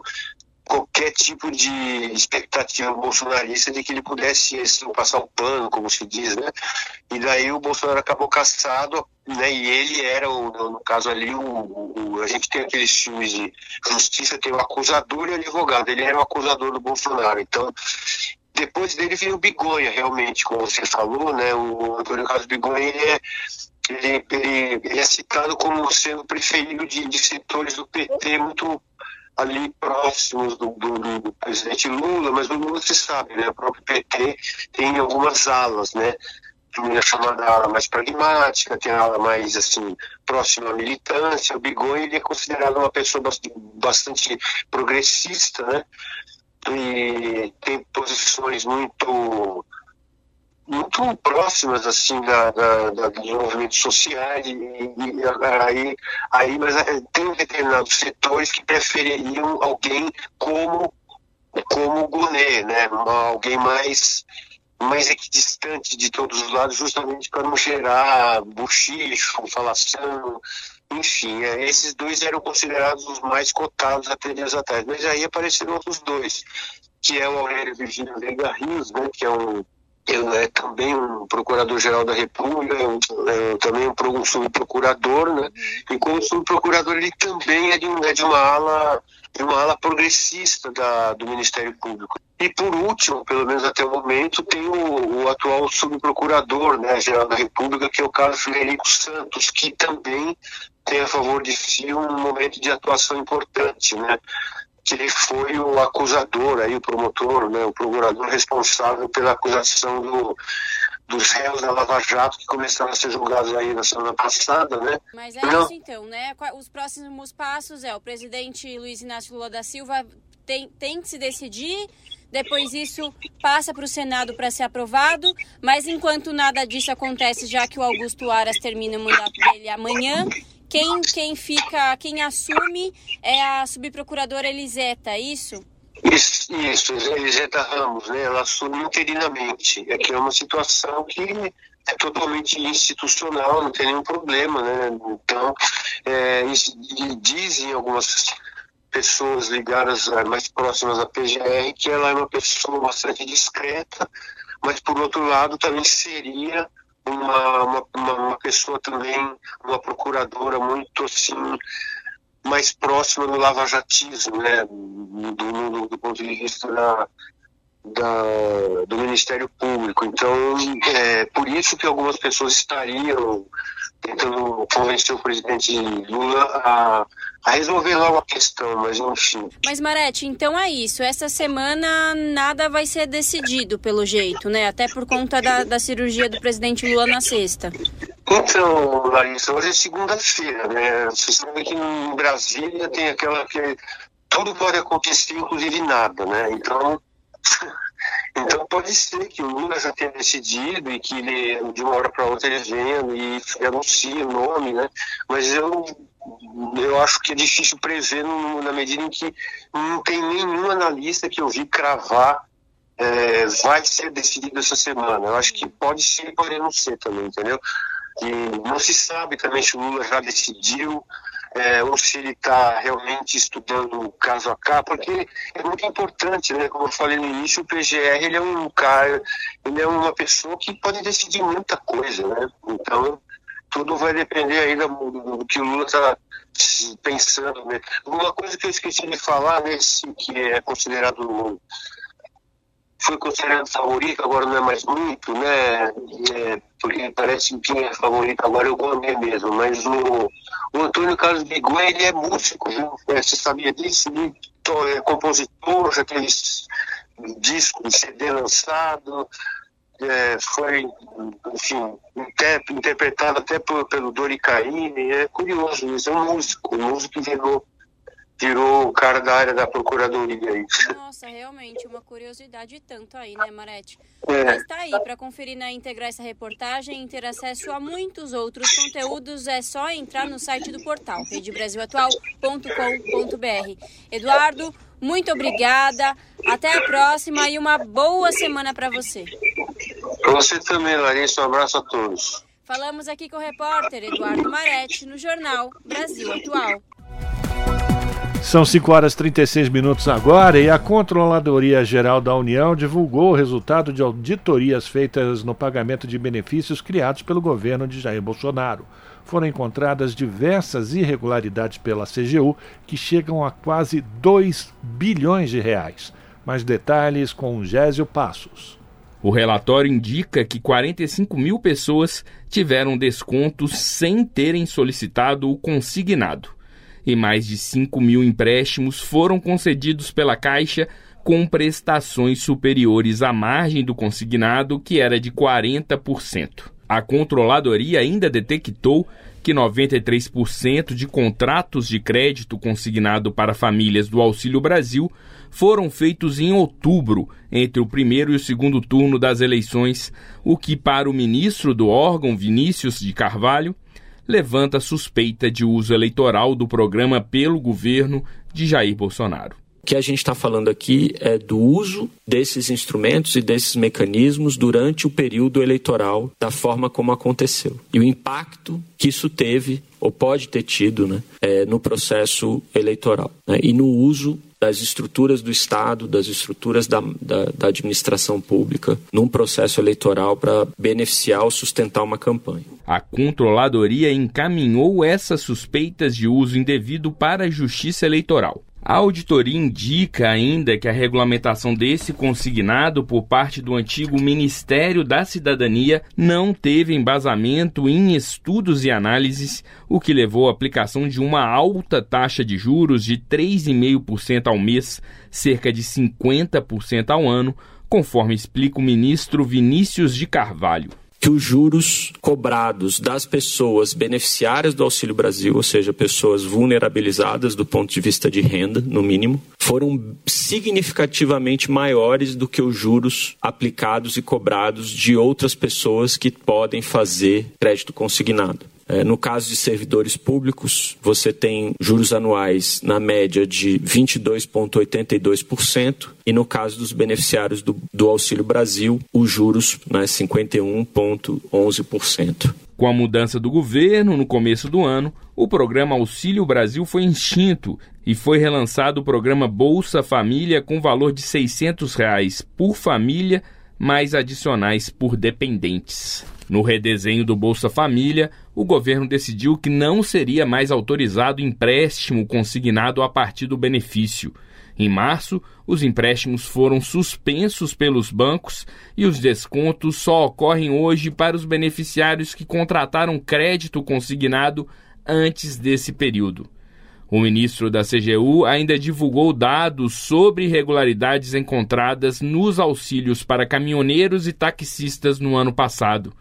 qualquer tipo de expectativa bolsonarista de que ele pudesse assim, passar o pano, como se diz, né? E daí o Bolsonaro acabou caçado, né? E ele era, o, no caso ali, o, o, a gente tem aqueles filmes de justiça, tem o acusador e o advogado. Ele era o acusador do Bolsonaro. Então, depois dele veio o Bigonha, realmente, como você falou, né? O Antônio Carlos Bigonha, ele é ele, ele, ele, é citado como sendo preferido de, de setores do PT muito ali próximos do, do, do, presidente Lula, mas o Lula se sabe, né? O próprio PT tem algumas alas, né? Tem a chamada ala mais pragmática, tem a ala mais assim próxima à militância. O Bigon ele é considerado uma pessoa bastante progressista, né? E tem posições muito muito próximas assim da, da, da dos movimentos sociais e, e, aí, aí mas é, tem determinados setores que prefeririam alguém como como Gonet, né? Alguém mais mais equidistante de todos os lados justamente para não gerar buchicho, falação enfim, é, esses dois eram considerados os mais cotados até dias atrás, mas aí apareceram outros dois, que é o Aurélio Virgínio Veiga Rios, né, que é um é também um procurador-geral da República, é, um, é também um, um subprocurador, né? E como subprocurador ele também é de, é de uma ala de uma ala progressista da, do Ministério Público. E por último, pelo menos até o momento, tem o, o atual subprocurador né, geral da República, que é o Carlos Frederico Santos, que também tem a favor de si um momento de atuação importante, né? Que ele foi o acusador, aí, o promotor, né, o procurador responsável pela acusação do, dos réus da Lava Jato que começaram a ser julgados aí na semana passada, né? Mas é Não. isso então, né? Os próximos passos é o presidente Luiz Inácio Lula da Silva tem, tem que se decidir, depois isso passa para o Senado para ser aprovado, mas enquanto nada disso acontece, já que o Augusto Aras termina o mandato dele amanhã, quem, quem fica, quem assume é a subprocuradora Eliseta, é isso? Isso, isso, Eliseta Ramos, né? Ela assume interinamente. É que é uma situação que é totalmente institucional, não tem nenhum problema, né? Então, é, dizem algumas pessoas ligadas é, mais próximas à PGR que ela é uma pessoa bastante discreta, mas por outro lado também seria uma, uma, uma pessoa também, uma procuradora muito assim, mais próxima do lavajatismo, né, do, do, do ponto de vista da, da, do Ministério Público. Então, é por isso que algumas pessoas estariam tentando convencer o presidente Lula a, a resolver logo a questão, mas enfim. Mas Marete, então é isso. Essa semana nada vai ser decidido pelo jeito, né? Até por conta da, da cirurgia do presidente Lula na sexta. Então, Larissa, hoje é segunda-feira, né? Você sabe que em Brasília tem aquela que tudo pode acontecer, inclusive nada, né? Então <laughs> Então pode ser que o Lula já tenha decidido e que ele, de uma hora para outra ele venha e anuncie o nome, né? Mas eu, eu acho que é difícil prever no, na medida em que não tem nenhum analista que eu vi cravar é, vai ser decidido essa semana. Eu acho que pode ser, pode não ser também, entendeu? E não se sabe também se o Lula já decidiu é, ou se ele está realmente estudando caso a caso, porque é muito importante, né? Como eu falei no início, o PGR ele é um cara, ele é uma pessoa que pode decidir muita coisa, né? Então tudo vai depender aí do, do que o Lula está pensando. Né? Uma coisa que eu esqueci de falar nesse que é considerado foi considerado favorito, agora não é mais muito, né? É, porque parece que é favorito agora é o Gomes mesmo, mas o, o Antônio Carlos Bigué, ele é músico, viu? É, você sabia disso? É compositor, já teve disco, CD lançado, é, foi, enfim, interpretado até por, pelo Dori Caymmi, é curioso isso, é um músico, um músico que virou virou o cara da área da procuradoria. Nossa, realmente, uma curiosidade tanto aí, né, Marete? É. Mas tá aí, para conferir na íntegra essa reportagem e ter acesso a muitos outros conteúdos, é só entrar no site do portal, redebrasilatual.com.br. Eduardo, muito obrigada, até a próxima e uma boa semana para você. Para você também, Larissa, um abraço a todos. Falamos aqui com o repórter Eduardo Marete no jornal Brasil Atual. São 5 horas e 36 minutos agora e a Controladoria Geral da União divulgou o resultado de auditorias feitas no pagamento de benefícios criados pelo governo de Jair Bolsonaro. Foram encontradas diversas irregularidades pela CGU que chegam a quase 2 bilhões de reais. Mais detalhes com Gésio Passos. O relatório indica que 45 mil pessoas tiveram descontos sem terem solicitado o consignado e mais de 5 mil empréstimos foram concedidos pela Caixa com prestações superiores à margem do consignado, que era de 40%. A controladoria ainda detectou que 93% de contratos de crédito consignado para famílias do Auxílio Brasil foram feitos em outubro, entre o primeiro e o segundo turno das eleições, o que, para o ministro do órgão, Vinícius de Carvalho, levanta suspeita de uso eleitoral do programa pelo governo de Jair Bolsonaro. Que a gente está falando aqui é do uso desses instrumentos e desses mecanismos durante o período eleitoral, da forma como aconteceu. E o impacto que isso teve, ou pode ter tido, né, é, no processo eleitoral. Né, e no uso das estruturas do Estado, das estruturas da, da, da administração pública, num processo eleitoral para beneficiar ou sustentar uma campanha. A controladoria encaminhou essas suspeitas de uso indevido para a Justiça Eleitoral. A auditoria indica ainda que a regulamentação desse consignado por parte do antigo Ministério da Cidadania não teve embasamento em estudos e análises, o que levou à aplicação de uma alta taxa de juros de 3,5% ao mês, cerca de 50% ao ano, conforme explica o ministro Vinícius de Carvalho que os juros cobrados das pessoas beneficiárias do Auxílio Brasil, ou seja, pessoas vulnerabilizadas do ponto de vista de renda, no mínimo, foram significativamente maiores do que os juros aplicados e cobrados de outras pessoas que podem fazer crédito consignado. É, no caso de servidores públicos, você tem juros anuais na média de 22,82%, e no caso dos beneficiários do, do Auxílio Brasil, os juros né, 51,11%. Com a mudança do governo no começo do ano, o programa Auxílio Brasil foi extinto e foi relançado o programa Bolsa Família com valor de 600 reais por família, mais adicionais por dependentes. No redesenho do Bolsa Família, o governo decidiu que não seria mais autorizado empréstimo consignado a partir do benefício. Em março, os empréstimos foram suspensos pelos bancos e os descontos só ocorrem hoje para os beneficiários que contrataram crédito consignado antes desse período. O ministro da CGU ainda divulgou dados sobre irregularidades encontradas nos auxílios para caminhoneiros e taxistas no ano passado.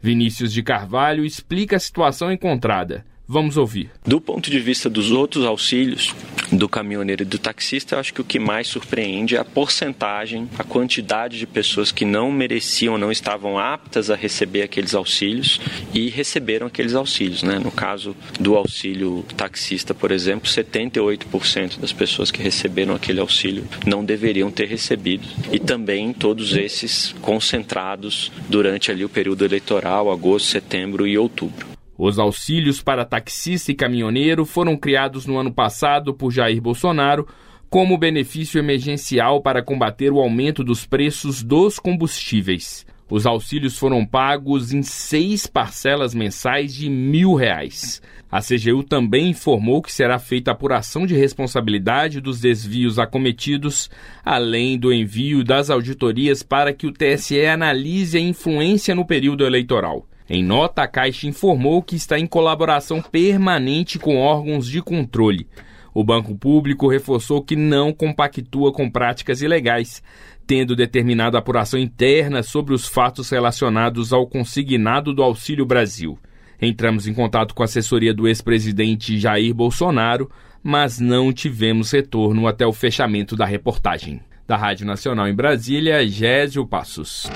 Vinícius de Carvalho explica a situação encontrada. Vamos ouvir. Do ponto de vista dos outros auxílios, do caminhoneiro e do taxista, eu acho que o que mais surpreende é a porcentagem, a quantidade de pessoas que não mereciam, não estavam aptas a receber aqueles auxílios e receberam aqueles auxílios. Né? No caso do auxílio taxista, por exemplo, 78% das pessoas que receberam aquele auxílio não deveriam ter recebido. E também todos esses concentrados durante ali o período eleitoral, agosto, setembro e outubro. Os auxílios para taxista e caminhoneiro foram criados no ano passado por Jair Bolsonaro como benefício emergencial para combater o aumento dos preços dos combustíveis. Os auxílios foram pagos em seis parcelas mensais de mil reais. A CGU também informou que será feita apuração de responsabilidade dos desvios acometidos, além do envio das auditorias para que o TSE analise a influência no período eleitoral. Em nota, a Caixa informou que está em colaboração permanente com órgãos de controle. O Banco Público reforçou que não compactua com práticas ilegais, tendo determinado apuração interna sobre os fatos relacionados ao consignado do Auxílio Brasil. Entramos em contato com a assessoria do ex-presidente Jair Bolsonaro, mas não tivemos retorno até o fechamento da reportagem. Da Rádio Nacional em Brasília, Gésio Passos.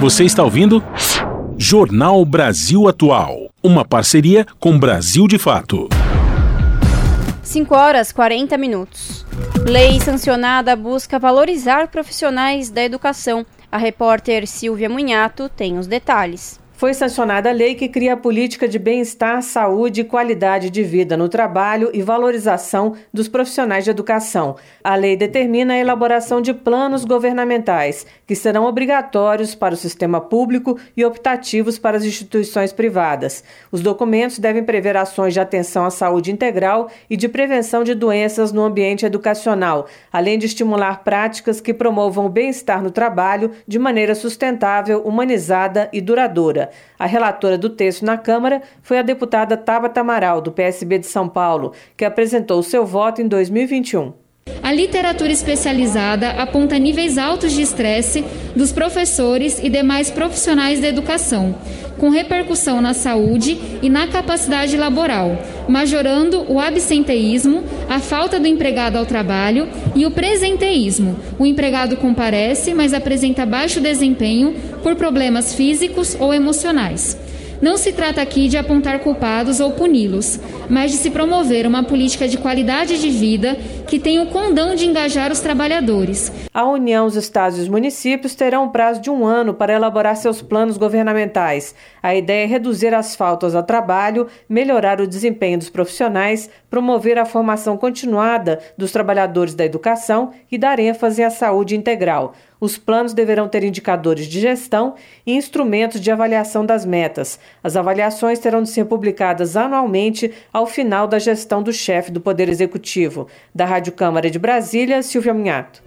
Você está ouvindo? Jornal Brasil Atual. Uma parceria com Brasil de Fato. 5 horas 40 minutos. Lei sancionada busca valorizar profissionais da educação. A repórter Silvia Munhato tem os detalhes foi sancionada a lei que cria a política de bem-estar, saúde e qualidade de vida no trabalho e valorização dos profissionais de educação. A lei determina a elaboração de planos governamentais, que serão obrigatórios para o sistema público e optativos para as instituições privadas. Os documentos devem prever ações de atenção à saúde integral e de prevenção de doenças no ambiente educacional, além de estimular práticas que promovam o bem-estar no trabalho de maneira sustentável, humanizada e duradoura. A relatora do texto na Câmara foi a deputada Tabata Amaral, do PSB de São Paulo, que apresentou seu voto em 2021. A literatura especializada aponta níveis altos de estresse dos professores e demais profissionais da educação, com repercussão na saúde e na capacidade laboral, majorando o absenteísmo, a falta do empregado ao trabalho e o presenteísmo. O empregado comparece, mas apresenta baixo desempenho por problemas físicos ou emocionais. Não se trata aqui de apontar culpados ou puni-los, mas de se promover uma política de qualidade de vida que tenha o condão de engajar os trabalhadores. A União, os estados e os municípios terão um prazo de um ano para elaborar seus planos governamentais. A ideia é reduzir as faltas ao trabalho, melhorar o desempenho dos profissionais, promover a formação continuada dos trabalhadores da educação e dar ênfase à saúde integral. Os planos deverão ter indicadores de gestão e instrumentos de avaliação das metas. As avaliações terão de ser publicadas anualmente ao final da gestão do chefe do Poder Executivo. Da Rádio Câmara de Brasília, Silvia Minhato.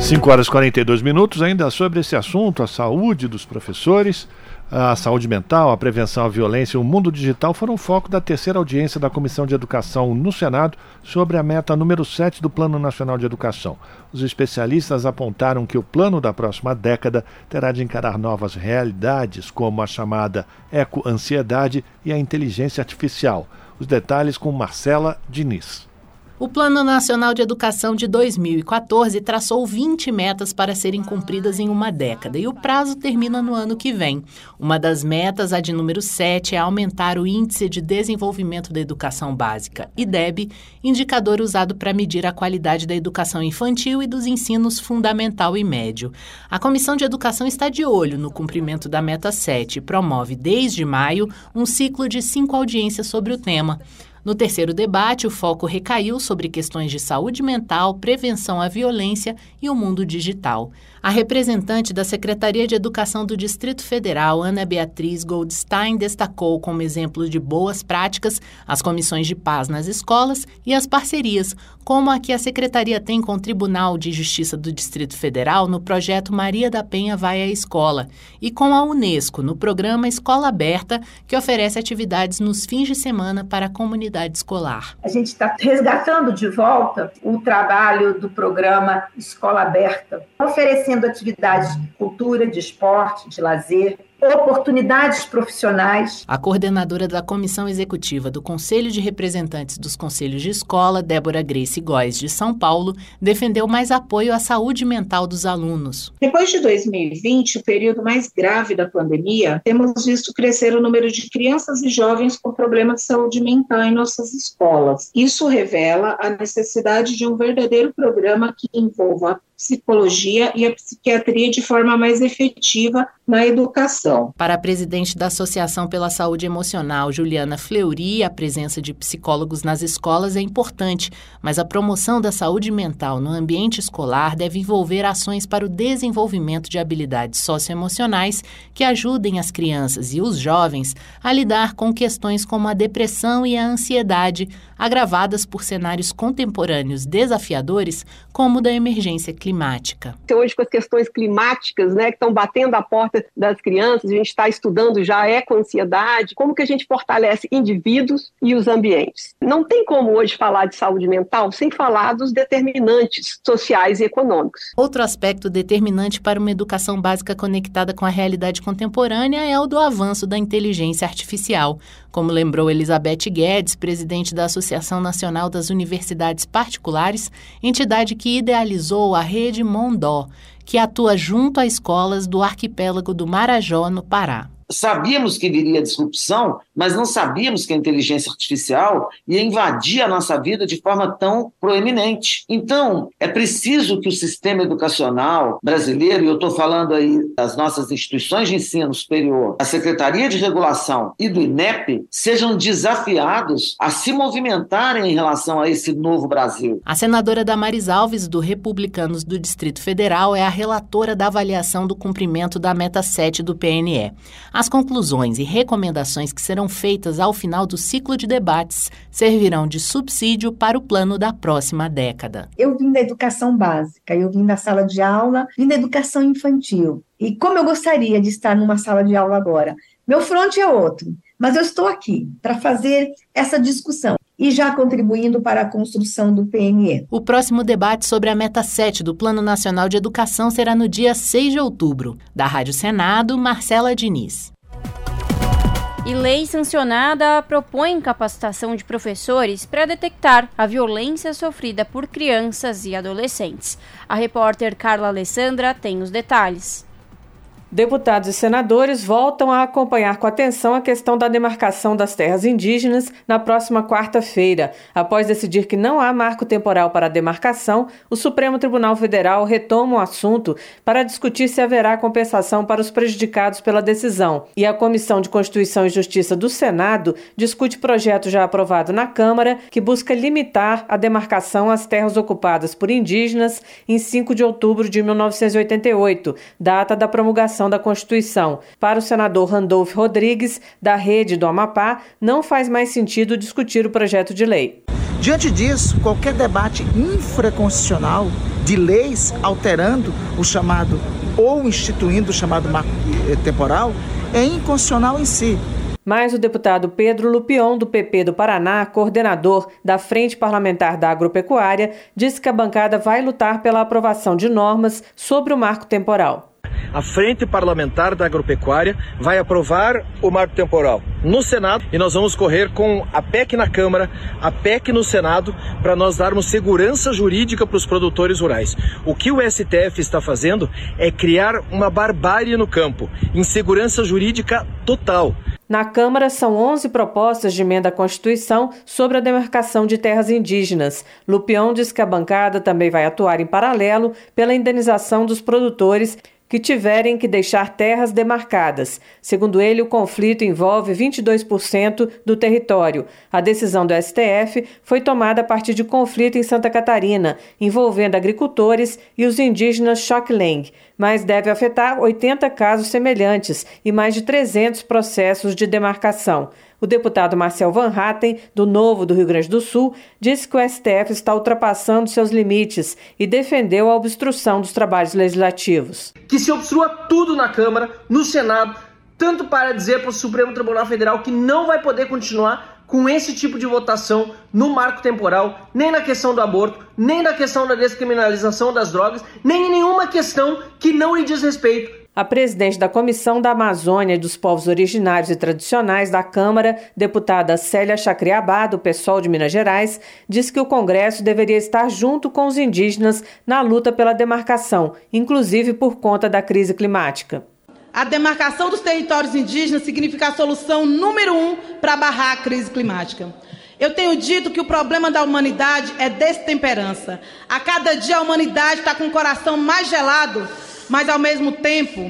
5 horas e 42 minutos, ainda sobre esse assunto, a saúde dos professores a saúde mental, a prevenção à violência e o mundo digital foram foco da terceira audiência da Comissão de Educação no Senado sobre a meta número 7 do Plano Nacional de Educação. Os especialistas apontaram que o plano da próxima década terá de encarar novas realidades, como a chamada eco-ansiedade e a inteligência artificial. Os detalhes com Marcela Diniz. O Plano Nacional de Educação de 2014 traçou 20 metas para serem cumpridas em uma década e o prazo termina no ano que vem. Uma das metas, a de número 7, é aumentar o Índice de Desenvolvimento da Educação Básica, IDEB, indicador usado para medir a qualidade da educação infantil e dos ensinos fundamental e médio. A Comissão de Educação está de olho no cumprimento da meta 7 e promove, desde maio, um ciclo de cinco audiências sobre o tema. No terceiro debate, o foco recaiu sobre questões de saúde mental, prevenção à violência e o mundo digital. A representante da Secretaria de Educação do Distrito Federal, Ana Beatriz Goldstein, destacou como exemplo de boas práticas as comissões de paz nas escolas e as parcerias, como a que a Secretaria tem com o Tribunal de Justiça do Distrito Federal no projeto Maria da Penha Vai à Escola e com a Unesco no programa Escola Aberta, que oferece atividades nos fins de semana para a comunidade escolar. A gente está resgatando de volta o trabalho do programa Escola Aberta, oferecendo oferecendo atividades de cultura, de esporte, de lazer, oportunidades profissionais. A coordenadora da comissão executiva do Conselho de Representantes dos Conselhos de Escola, Débora Grace Góes, de São Paulo, defendeu mais apoio à saúde mental dos alunos. Depois de 2020, o período mais grave da pandemia, temos visto crescer o número de crianças e jovens com problemas de saúde mental em nossas escolas. Isso revela a necessidade de um verdadeiro programa que envolva psicologia e a psiquiatria de forma mais efetiva na educação. Para a presidente da Associação pela Saúde Emocional, Juliana Fleury, a presença de psicólogos nas escolas é importante, mas a promoção da saúde mental no ambiente escolar deve envolver ações para o desenvolvimento de habilidades socioemocionais que ajudem as crianças e os jovens a lidar com questões como a depressão e a ansiedade, agravadas por cenários contemporâneos desafiadores, como o da emergência climática. Hoje, com as questões climáticas né, que estão batendo a porta das crianças, a gente está estudando já eco-ansiedade, como que a gente fortalece indivíduos e os ambientes. Não tem como hoje falar de saúde mental sem falar dos determinantes sociais e econômicos. Outro aspecto determinante para uma educação básica conectada com a realidade contemporânea é o do avanço da inteligência artificial. Como lembrou Elizabeth Guedes, presidente da Associação Nacional das Universidades Particulares, entidade que idealizou a rede Mondó, que atua junto a escolas do arquipélago do Marajó, no Pará sabíamos que viria a disrupção, mas não sabíamos que a inteligência artificial ia invadir a nossa vida de forma tão proeminente. Então, é preciso que o sistema educacional brasileiro, e eu estou falando aí das nossas instituições de ensino superior, a Secretaria de Regulação e do INEP, sejam desafiados a se movimentarem em relação a esse novo Brasil. A senadora Damares Alves, do Republicanos do Distrito Federal, é a relatora da avaliação do cumprimento da meta 7 do PNE. As conclusões e recomendações que serão feitas ao final do ciclo de debates servirão de subsídio para o plano da próxima década. Eu vim da educação básica, eu vim da sala de aula, vim da educação infantil. E como eu gostaria de estar numa sala de aula agora? Meu fronte é outro, mas eu estou aqui para fazer essa discussão e já contribuindo para a construção do PNE. O próximo debate sobre a meta 7 do Plano Nacional de Educação será no dia 6 de outubro. Da Rádio Senado, Marcela Diniz. E lei sancionada propõe capacitação de professores para detectar a violência sofrida por crianças e adolescentes. A repórter Carla Alessandra tem os detalhes. Deputados e senadores voltam a acompanhar com atenção a questão da demarcação das terras indígenas na próxima quarta-feira. Após decidir que não há marco temporal para a demarcação, o Supremo Tribunal Federal retoma o assunto para discutir se haverá compensação para os prejudicados pela decisão. E a Comissão de Constituição e Justiça do Senado discute projeto já aprovado na Câmara que busca limitar a demarcação às terras ocupadas por indígenas em 5 de outubro de 1988, data da promulgação da Constituição. Para o senador Randolph Rodrigues, da Rede do Amapá, não faz mais sentido discutir o projeto de lei. Diante disso, qualquer debate infraconstitucional de leis alterando o chamado ou instituindo o chamado marco eh, temporal é inconstitucional em si. Mas o deputado Pedro Lupion, do PP do Paraná, coordenador da Frente Parlamentar da Agropecuária, disse que a bancada vai lutar pela aprovação de normas sobre o marco temporal a Frente Parlamentar da Agropecuária vai aprovar o marco temporal no Senado e nós vamos correr com a PEC na Câmara, a PEC no Senado, para nós darmos segurança jurídica para os produtores rurais. O que o STF está fazendo é criar uma barbárie no campo, insegurança jurídica total. Na Câmara, são 11 propostas de emenda à Constituição sobre a demarcação de terras indígenas. Lupion diz que a bancada também vai atuar em paralelo pela indenização dos produtores que tiverem que deixar terras demarcadas. Segundo ele, o conflito envolve 22% do território. A decisão do STF foi tomada a partir de conflito em Santa Catarina, envolvendo agricultores e os indígenas Xokleng, mas deve afetar 80 casos semelhantes e mais de 300 processos de demarcação. O deputado Marcel Van Hatten, do Novo do Rio Grande do Sul, disse que o STF está ultrapassando seus limites e defendeu a obstrução dos trabalhos legislativos. Que se obstrua tudo na Câmara, no Senado, tanto para dizer para o Supremo Tribunal Federal que não vai poder continuar com esse tipo de votação no marco temporal, nem na questão do aborto, nem na questão da descriminalização das drogas, nem em nenhuma questão que não lhe diz respeito A presidente da Comissão da Amazônia e dos Povos Originários e Tradicionais da Câmara, deputada Célia Chacriabá, do PSOL de Minas Gerais, diz que o Congresso deveria estar junto com os indígenas na luta pela demarcação, inclusive por conta da crise climática. A demarcação dos territórios indígenas significa a solução número um para barrar a crise climática. Eu tenho dito que o problema da humanidade é destemperança. A cada dia a humanidade está com o coração mais gelado, mas ao mesmo tempo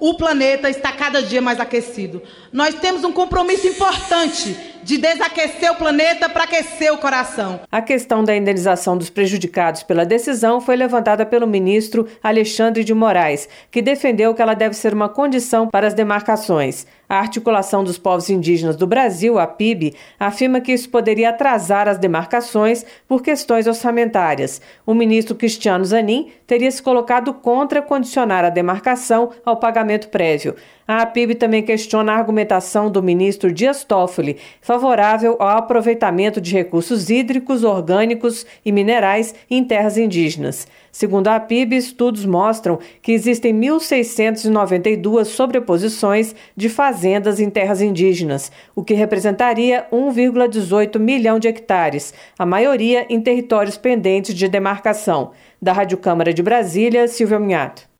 o planeta está cada dia mais aquecido. Nós temos um compromisso importante de desaquecer o planeta para aquecer o coração. A questão da indenização dos prejudicados pela decisão foi levantada pelo ministro Alexandre de Moraes, que defendeu que ela deve ser uma condição para as demarcações. A Articulação dos Povos Indígenas do Brasil, a PIB, afirma que isso poderia atrasar as demarcações por questões orçamentárias. O ministro Cristiano Zanin teria se colocado contra condicionar a demarcação ao pagamento prévio. A APIB também questiona a argumentação do ministro Dias Toffoli, favorável ao aproveitamento de recursos hídricos, orgânicos e minerais em terras indígenas. Segundo a APIB, estudos mostram que existem 1.692 sobreposições de fazendas em terras indígenas, o que representaria 1,18 milhão de hectares, a maioria em territórios pendentes de demarcação. Da Rádio Câmara de Brasília, Silvia Minhato.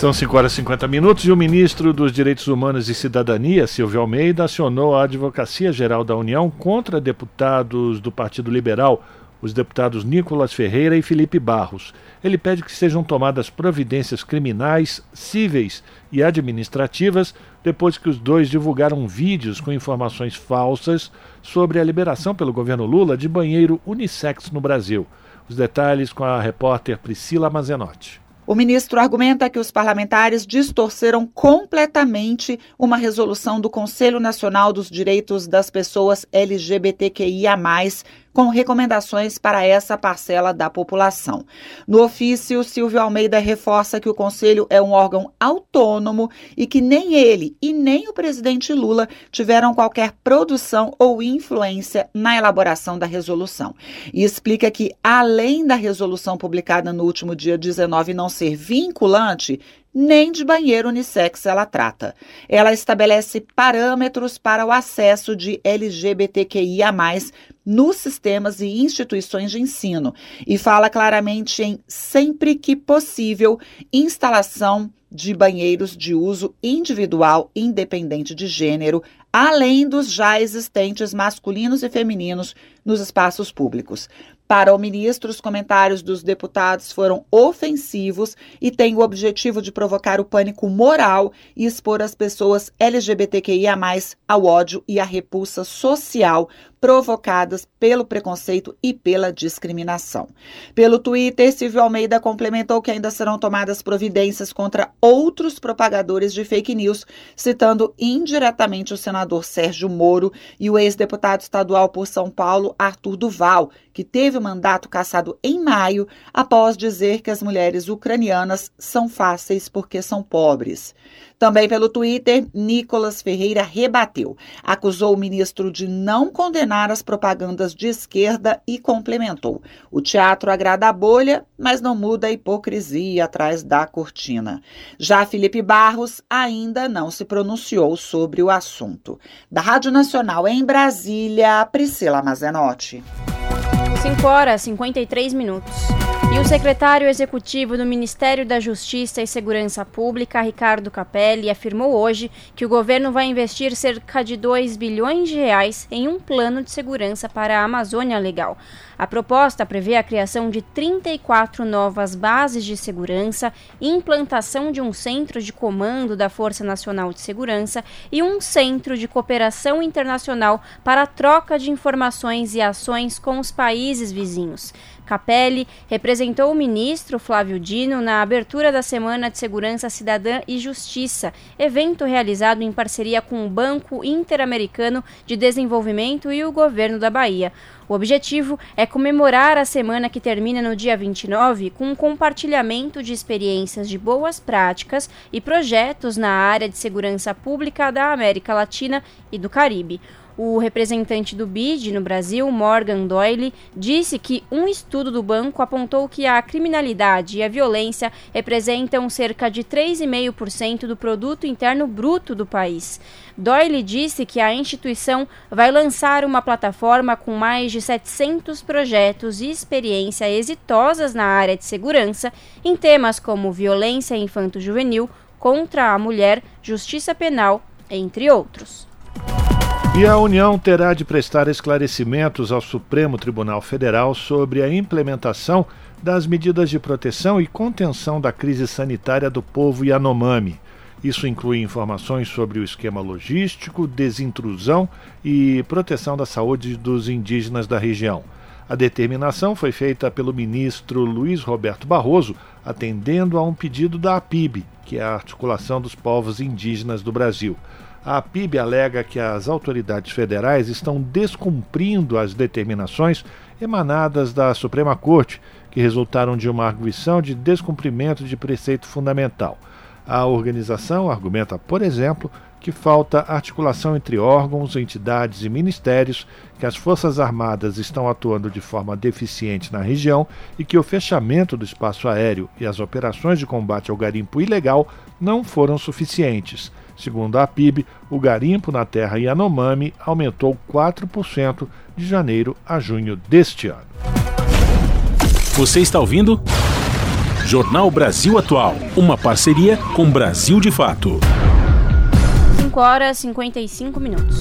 São 5 horas e 50 minutos e o ministro dos Direitos Humanos e Cidadania, Silvio Almeida, acionou a Advocacia Geral da União contra deputados do Partido Liberal, os deputados Nicolas Ferreira e Felipe Barros. Ele pede que sejam tomadas providências criminais, cíveis e administrativas depois que os dois divulgaram vídeos com informações falsas sobre a liberação pelo governo Lula de banheiro unissex no Brasil. Os detalhes com a repórter Priscila Mazenotti. O ministro argumenta que os parlamentares distorceram completamente uma resolução do Conselho Nacional dos Direitos das Pessoas LGBTQIA, com recomendações para essa parcela da população. No ofício, Silvio Almeida reforça que o Conselho é um órgão autônomo e que nem ele e nem o presidente Lula tiveram qualquer produção ou influência na elaboração da resolução. E explica que, além da resolução publicada no último dia 19 não ser vinculante, nem de banheiro unissex ela trata. Ela estabelece parâmetros para o acesso de LGBTQIA, nos sistemas e instituições de ensino e fala claramente em sempre que possível instalação de banheiros de uso individual independente de gênero, além dos já existentes masculinos e femininos nos espaços públicos. Para o ministro, os comentários dos deputados foram ofensivos e têm o objetivo de provocar o pânico moral e expor as pessoas LGBTQIA, ao ódio e à repulsa social provocadas pelo preconceito e pela discriminação. Pelo Twitter, Silvio Almeida complementou que ainda serão tomadas providências contra outros propagadores de fake news, citando indiretamente o senador Sérgio Moro e o ex-deputado estadual por São Paulo, Arthur Duval, que teve o mandato cassado em maio após dizer que as mulheres ucranianas são fáceis porque são pobres. Também pelo Twitter, Nicolas Ferreira rebateu, acusou o ministro de não condenar as propagandas de esquerda e complementou: o teatro agrada a bolha, mas não muda a hipocrisia atrás da cortina. Já Felipe Barros ainda não se pronunciou sobre o assunto. Da Rádio Nacional em Brasília, Priscila Mazenotti. 5 horas e 53 minutos. E o secretário executivo do Ministério da Justiça e Segurança Pública, Ricardo Capelli, afirmou hoje que o governo vai investir cerca de 2 bilhões de reais em um plano de segurança para a Amazônia Legal. A proposta prevê a criação de 34 novas bases de segurança, implantação de um centro de comando da Força Nacional de Segurança e um centro de cooperação internacional para troca de informações e ações com os países vizinhos. Capelli representou o ministro Flávio Dino na abertura da Semana de Segurança Cidadã e Justiça, evento realizado em parceria com o Banco Interamericano de Desenvolvimento e o governo da Bahia. O objetivo é comemorar a semana que termina no dia 29 com um compartilhamento de experiências de boas práticas e projetos na área de segurança pública da América Latina e do Caribe. O representante do BID no Brasil, Morgan Doyle, disse que um estudo do banco apontou que a criminalidade e a violência representam cerca de 3,5% do produto interno bruto do país. Doyle disse que a instituição vai lançar uma plataforma com mais de 700 projetos e experiência exitosas na área de segurança em temas como violência infanto-juvenil, contra a mulher, justiça penal, entre outros. E a União terá de prestar esclarecimentos ao Supremo Tribunal Federal sobre a implementação das medidas de proteção e contenção da crise sanitária do povo Yanomami. Isso inclui informações sobre o esquema logístico, desintrusão e proteção da saúde dos indígenas da região. A determinação foi feita pelo ministro Luiz Roberto Barroso, atendendo a um pedido da APIB, que é a Articulação dos Povos Indígenas do Brasil. A PIB alega que as autoridades federais estão descumprindo as determinações emanadas da Suprema Corte, que resultaram de uma arguição de descumprimento de preceito fundamental. A organização argumenta, por exemplo, que falta articulação entre órgãos, entidades e ministérios, que as Forças Armadas estão atuando de forma deficiente na região e que o fechamento do espaço aéreo e as operações de combate ao garimpo ilegal não foram suficientes. Segundo a PIB, o garimpo na terra Yanomami aumentou 4% de janeiro a junho deste ano. Você está ouvindo? Jornal Brasil Atual, uma parceria com Brasil de Fato. 5 horas e 55 minutos.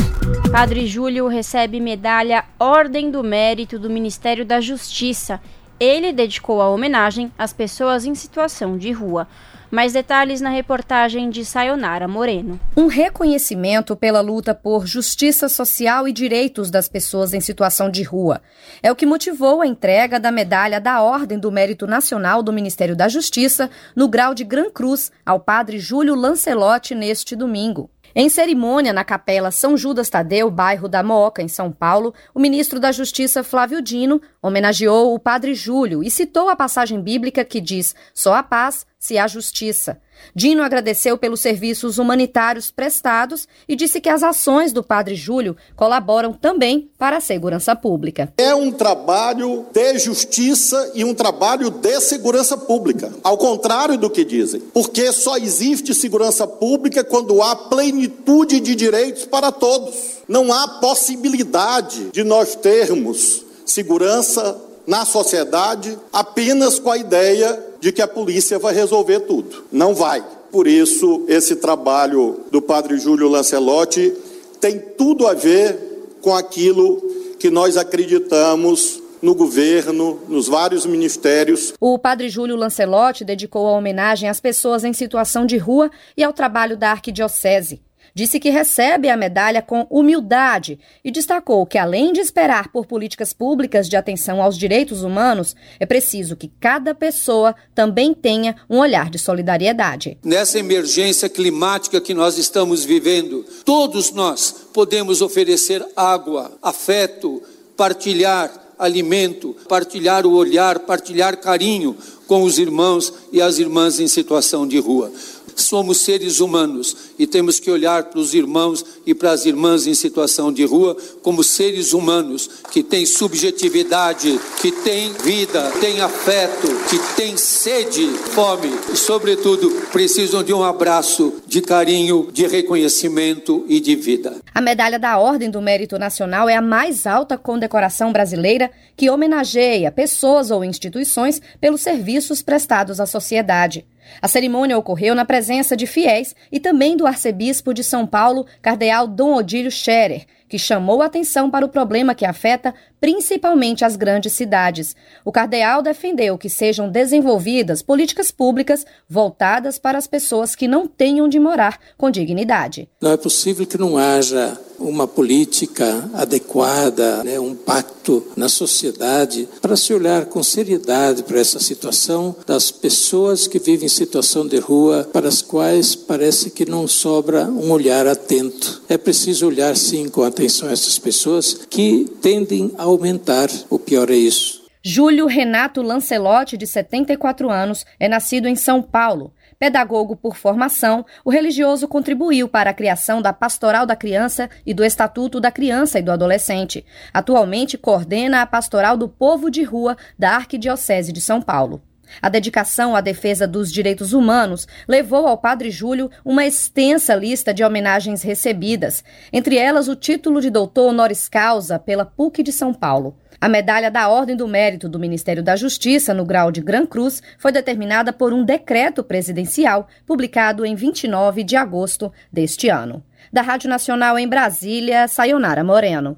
Padre Júlio recebe medalha Ordem do Mérito do Ministério da Justiça. Ele dedicou a homenagem às pessoas em situação de rua. Mais detalhes na reportagem de Sayonara Moreno. Um reconhecimento pela luta por justiça social e direitos das pessoas em situação de rua. É o que motivou a entrega da medalha da Ordem do Mérito Nacional do Ministério da Justiça no grau de Gran Cruz ao padre Júlio Lancelotti neste domingo. Em cerimônia na Capela São Judas Tadeu, bairro da Mooca, em São Paulo, o ministro da Justiça Flávio Dino homenageou o padre Júlio e citou a passagem bíblica que diz: só a paz se há justiça. Dino agradeceu pelos serviços humanitários prestados e disse que as ações do Padre Júlio colaboram também para a segurança pública. É um trabalho de justiça e um trabalho de segurança pública, ao contrário do que dizem, porque só existe segurança pública quando há plenitude de direitos para todos. Não há possibilidade de nós termos segurança na sociedade apenas com a ideia de que a polícia vai resolver tudo. Não vai. Por isso, esse trabalho do padre Júlio Lancelotti tem tudo a ver com aquilo que nós acreditamos no governo, nos vários ministérios. O padre Júlio Lancelotti dedicou a homenagem às pessoas em situação de rua e ao trabalho da arquidiocese disse que recebe a medalha com humildade e destacou que, além de esperar por políticas públicas de atenção aos direitos humanos, é preciso que cada pessoa também tenha um olhar de solidariedade. Nessa emergência climática que nós estamos vivendo, todos nós podemos oferecer água, afeto, partilhar alimento, partilhar o olhar, partilhar carinho com os irmãos e as irmãs em situação de rua. Somos seres humanos e temos que olhar para os irmãos e para as irmãs em situação de rua como seres humanos que têm subjetividade, que têm vida, têm afeto, que têm sede, fome e, sobretudo, precisam de um abraço, de carinho, de reconhecimento e de vida. A medalha da Ordem do Mérito Nacional é a mais alta condecoração brasileira que homenageia pessoas ou instituições pelos serviços prestados à sociedade. A cerimônia ocorreu na presença de fiéis e também do arcebispo de São Paulo, cardeal Dom Odílio Scherer, que chamou a atenção para o problema que afeta principalmente as grandes cidades. O cardeal defendeu que sejam desenvolvidas políticas públicas voltadas para as pessoas que não tenham de morar com dignidade. Não é possível que não haja uma política adequada, né, um pacto na sociedade para se olhar com seriedade para essa situação das pessoas que vivem em situação de rua, para as quais parece que não sobra um olhar atento. É preciso olhar sim com atenção essas pessoas que tendem a aumentar. O pior é isso. Júlio Renato Lancelotti, de 74 anos, é nascido em São Paulo. Pedagogo por formação, o religioso contribuiu para a criação da Pastoral da Criança e do Estatuto da Criança e do Adolescente. Atualmente coordena a Pastoral do Povo de Rua da Arquidiocese de São Paulo. A dedicação à defesa dos direitos humanos levou ao Padre Júlio uma extensa lista de homenagens recebidas, entre elas o título de doutor honoris causa pela PUC de São Paulo. A medalha da Ordem do Mérito do Ministério da Justiça, no grau de Gran Cruz, foi determinada por um decreto presidencial publicado em 29 de agosto deste ano. Da Rádio Nacional em Brasília, Sayonara Moreno.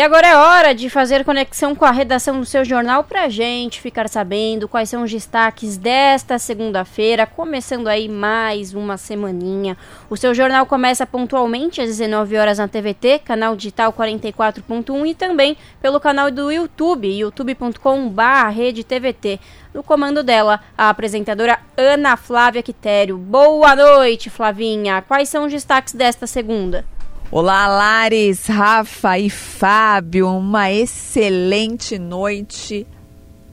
E agora é hora de fazer conexão com a redação do seu jornal para gente ficar sabendo quais são os destaques desta segunda-feira, começando aí mais uma semaninha. O seu jornal começa pontualmente às 19 horas na TVT, canal digital 44.1 e também pelo canal do YouTube, youtube.com/redetvt. No comando dela, a apresentadora Ana Flávia Quitério. Boa noite, Flavinha. Quais são os destaques desta segunda? Olá, Lares, Rafa e Fábio. Uma excelente noite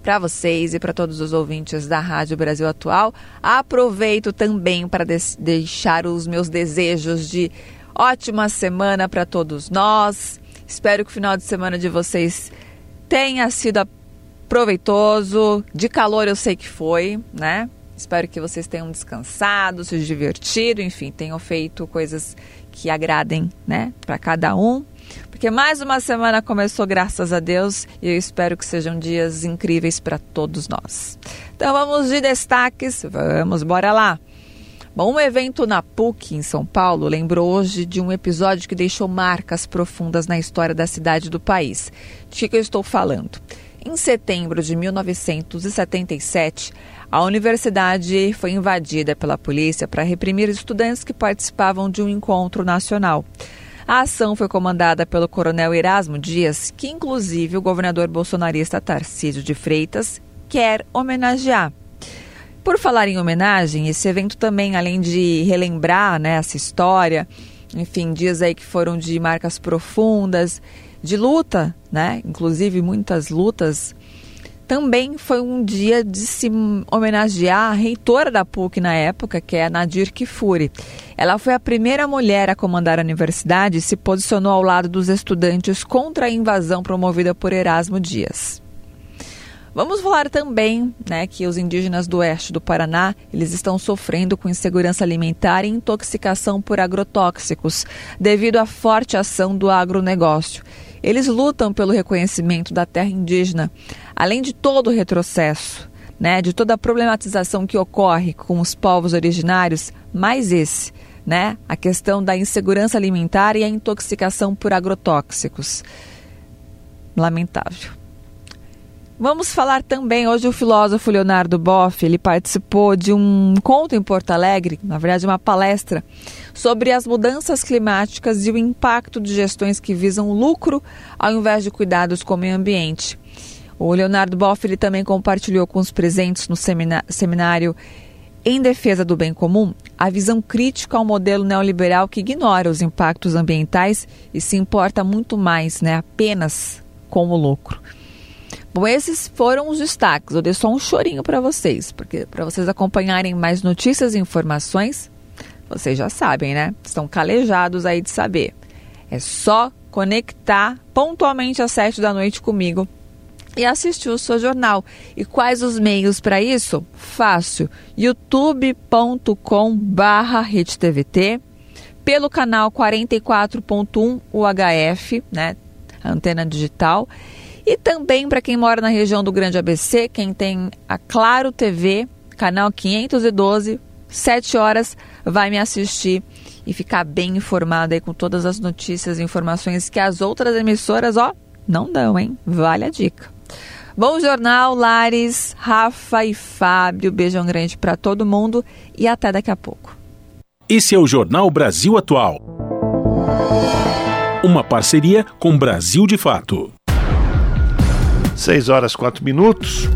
para vocês e para todos os ouvintes da Rádio Brasil Atual. Aproveito também para deixar os meus desejos de ótima semana para todos nós. Espero que o final de semana de vocês tenha sido proveitoso. De calor eu sei que foi, né? Espero que vocês tenham descansado, se divertido, enfim, tenham feito coisas que agradem, né, para cada um. Porque mais uma semana começou, graças a Deus, e eu espero que sejam dias incríveis para todos nós. Então vamos de destaques, vamos, bora lá. Bom, um evento na PUC, em São Paulo, lembrou hoje de um episódio que deixou marcas profundas na história da cidade do país. De que eu estou falando? Em setembro de 1977, a universidade foi invadida pela polícia para reprimir estudantes que participavam de um encontro nacional. A ação foi comandada pelo coronel Erasmo Dias, que inclusive o governador bolsonarista Tarcísio de Freitas quer homenagear. Por falar em homenagem, esse evento também, além de relembrar né, essa história, enfim, dias aí que foram de marcas profundas, de luta, né? Inclusive muitas lutas também foi um dia de se homenagear a reitora da PUC na época, que é Nadir Kifuri. Ela foi a primeira mulher a comandar a universidade e se posicionou ao lado dos estudantes contra a invasão promovida por Erasmo Dias. Vamos falar também né, que os indígenas do oeste do Paraná eles estão sofrendo com insegurança alimentar e intoxicação por agrotóxicos devido à forte ação do agronegócio. Eles lutam pelo reconhecimento da terra indígena, além de todo o retrocesso, né, de toda a problematização que ocorre com os povos originários, mais esse, né, a questão da insegurança alimentar e a intoxicação por agrotóxicos. Lamentável. Vamos falar também hoje o filósofo Leonardo Boff, ele participou de um conto em Porto Alegre, na verdade uma palestra sobre as mudanças climáticas e o impacto de gestões que visam lucro ao invés de cuidados com o meio ambiente. O Leonardo Boff ele também compartilhou com os presentes no seminário em defesa do bem comum a visão crítica ao modelo neoliberal que ignora os impactos ambientais e se importa muito mais, né, apenas com o lucro. Bom, esses foram os destaques. Eu dei só um chorinho para vocês, porque para vocês acompanharem mais notícias e informações, vocês já sabem, né? Estão calejados aí de saber. É só conectar pontualmente às sete da noite comigo e assistir o seu jornal. E quais os meios para isso? Fácil. youtube.com barra RedeTVT, pelo canal 44.1 UHF, né, antena digital, e também para quem mora na região do Grande ABC, quem tem a Claro TV, canal 512, 7 horas, vai me assistir e ficar bem informado aí com todas as notícias e informações que as outras emissoras, ó, não dão, hein? Vale a dica. Bom jornal, Lares, Rafa e Fábio. Beijão grande para todo mundo e até daqui a pouco. Esse é o Jornal Brasil Atual. Uma parceria com Brasil de Fato. 6 horas 4 minutos.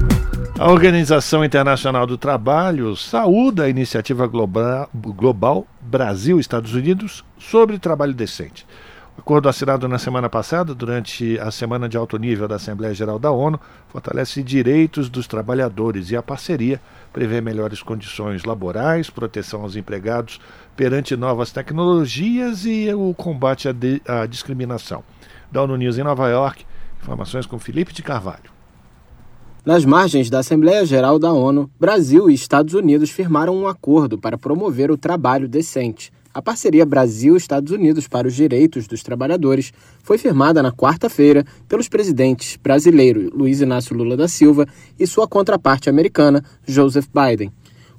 A Organização Internacional do Trabalho saúda a iniciativa global, global Brasil-Estados Unidos sobre trabalho decente. O acordo assinado na semana passada, durante a semana de alto nível da Assembleia Geral da ONU, fortalece direitos dos trabalhadores e a parceria prevê melhores condições laborais, proteção aos empregados perante novas tecnologias e o combate à, à discriminação. Da ONU News em Nova York, informações com Felipe de Carvalho. Nas margens da Assembleia Geral da ONU, Brasil e Estados Unidos firmaram um acordo para promover o trabalho decente. A parceria Brasil-Estados Unidos para os Direitos dos Trabalhadores foi firmada na quarta-feira pelos presidentes brasileiro Luiz Inácio Lula da Silva e sua contraparte americana, Joseph Biden.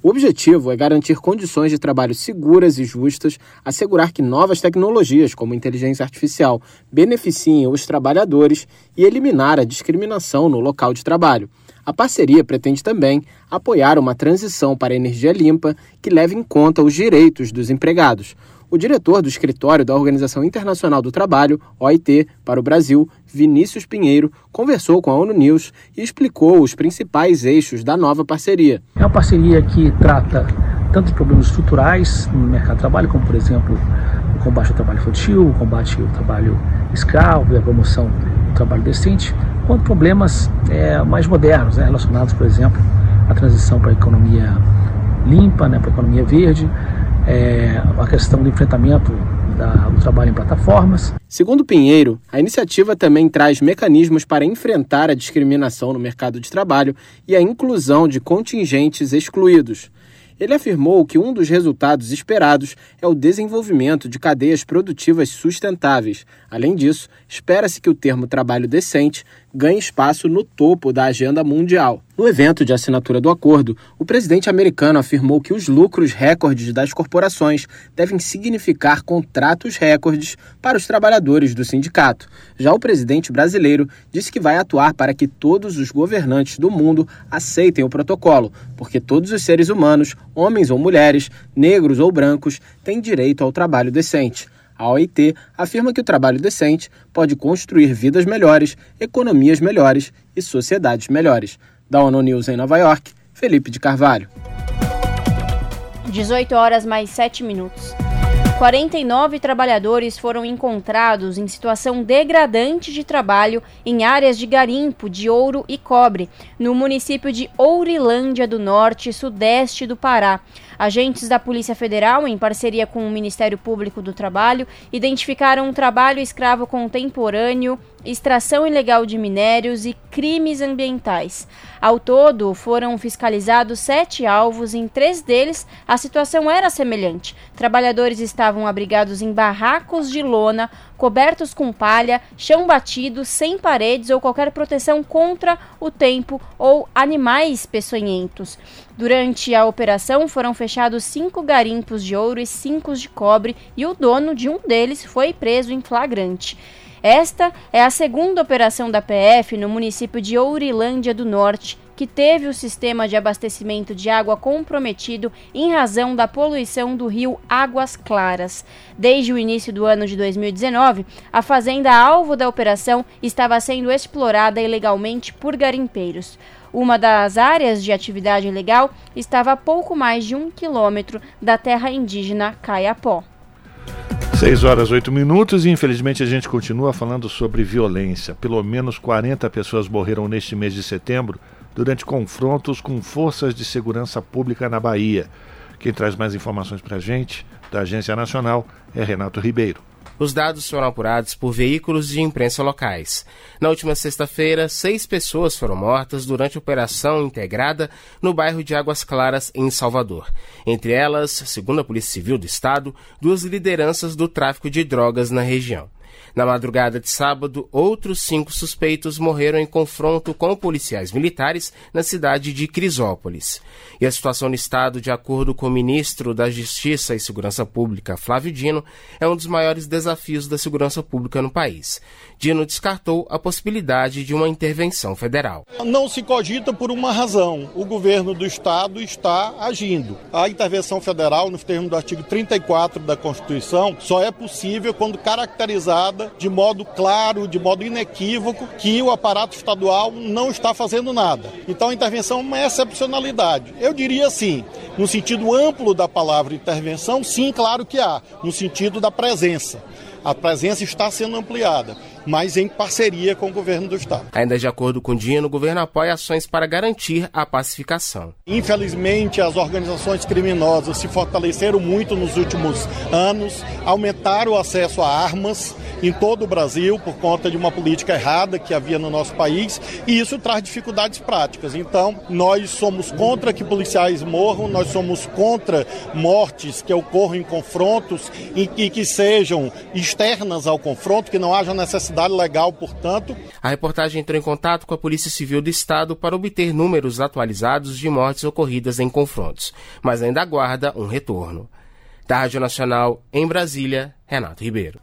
O objetivo é garantir condições de trabalho seguras e justas, assegurar que novas tecnologias, como inteligência artificial, beneficiem os trabalhadores e eliminar a discriminação no local de trabalho. A parceria pretende também apoiar uma transição para energia limpa que leve em conta os direitos dos empregados. O diretor do escritório da Organização Internacional do Trabalho, OIT, para o Brasil, Vinícius Pinheiro, conversou com a ONU News e explicou os principais eixos da nova parceria. É uma parceria que trata tanto de problemas estruturais no mercado de trabalho, como, por exemplo, o combate ao trabalho infantil, o combate ao trabalho escravo e a promoção do trabalho decente, quanto problemas é, mais modernos, né, relacionados, por exemplo, à transição para a economia limpa, né, para a economia verde, é, a questão do enfrentamento da, do trabalho em plataformas. Segundo Pinheiro, a iniciativa também traz mecanismos para enfrentar a discriminação no mercado de trabalho e a inclusão de contingentes excluídos. Ele afirmou que um dos resultados esperados é o desenvolvimento de cadeias produtivas sustentáveis. Além disso, espera-se que o termo trabalho decente ganhe espaço no topo da agenda mundial. No evento de assinatura do acordo, o presidente americano afirmou que os lucros recordes das corporações devem significar contratos recordes para os trabalhadores do sindicato. Já o presidente brasileiro disse que vai atuar para que todos os governantes do mundo aceitem o protocolo, porque todos os seres humanos, homens ou mulheres, negros ou brancos, têm direito ao trabalho decente. A OIT afirma que o trabalho decente pode construir vidas melhores, economias melhores e sociedades melhores. Da ONU News em Nova York, Felipe de Carvalho. 18 horas mais 7 minutos. 49 trabalhadores foram encontrados em situação degradante de trabalho em áreas de garimpo de ouro e cobre, no município de Ourilândia do Norte, sudeste do Pará. Agentes da Polícia Federal, em parceria com o Ministério Público do Trabalho, identificaram um trabalho escravo contemporâneo, extração ilegal de minérios e crimes ambientais. Ao todo, foram fiscalizados sete alvos. Em três deles, a situação era semelhante. Trabalhadores estavam abrigados em barracos de lona, cobertos com palha, chão batido, sem paredes ou qualquer proteção contra o tempo ou animais peçonhentos. Durante a operação foram fechados cinco garimpos de ouro e cinco de cobre e o dono de um deles foi preso em flagrante. Esta é a segunda operação da PF no município de Ourilândia do Norte, que teve o sistema de abastecimento de água comprometido em razão da poluição do rio Águas Claras. Desde o início do ano de 2019, a fazenda alvo da operação estava sendo explorada ilegalmente por garimpeiros. Uma das áreas de atividade ilegal estava a pouco mais de um quilômetro da terra indígena Caiapó. 6 horas 8 minutos e infelizmente a gente continua falando sobre violência. Pelo menos 40 pessoas morreram neste mês de setembro durante confrontos com forças de segurança pública na Bahia. Quem traz mais informações para a gente, da Agência Nacional, é Renato Ribeiro. Os dados foram apurados por veículos de imprensa locais. Na última sexta-feira, seis pessoas foram mortas durante operação integrada no bairro de Águas Claras, em Salvador. Entre elas, segundo a Polícia Civil do Estado, duas lideranças do tráfico de drogas na região. Na madrugada de sábado, outros cinco suspeitos morreram em confronto com policiais militares na cidade de Crisópolis. E a situação no estado, de acordo com o ministro da Justiça e Segurança Pública, Flávio Dino, é um dos maiores desafios da segurança pública no país. Dino descartou a possibilidade de uma intervenção federal. Não se cogita por uma razão. O governo do estado está agindo. A intervenção federal, nos termos do artigo 34 da Constituição, só é possível quando caracterizada de modo claro, de modo inequívoco, que o aparato estadual não está fazendo nada. Então a intervenção é uma excepcionalidade. Eu diria assim, no sentido amplo da palavra intervenção, sim, claro que há, no sentido da presença. A presença está sendo ampliada mas em parceria com o governo do estado. Ainda de acordo com o Dino, o governo apoia ações para garantir a pacificação. Infelizmente, as organizações criminosas se fortaleceram muito nos últimos anos, aumentaram o acesso a armas em todo o Brasil por conta de uma política errada que havia no nosso país e isso traz dificuldades práticas. Então, nós somos contra que policiais morram, nós somos contra mortes que ocorram em confrontos e que sejam externas ao confronto, que não haja necessidade necessidade legal, portanto. A reportagem entrou em contato com a Polícia Civil do Estado para obter números atualizados de mortes ocorridas em confrontos, mas ainda aguarda um retorno. Da Rádio Nacional, em Brasília, Renato Ribeiro.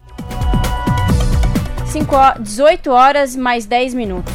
5, 18 horas mais 10 minutos.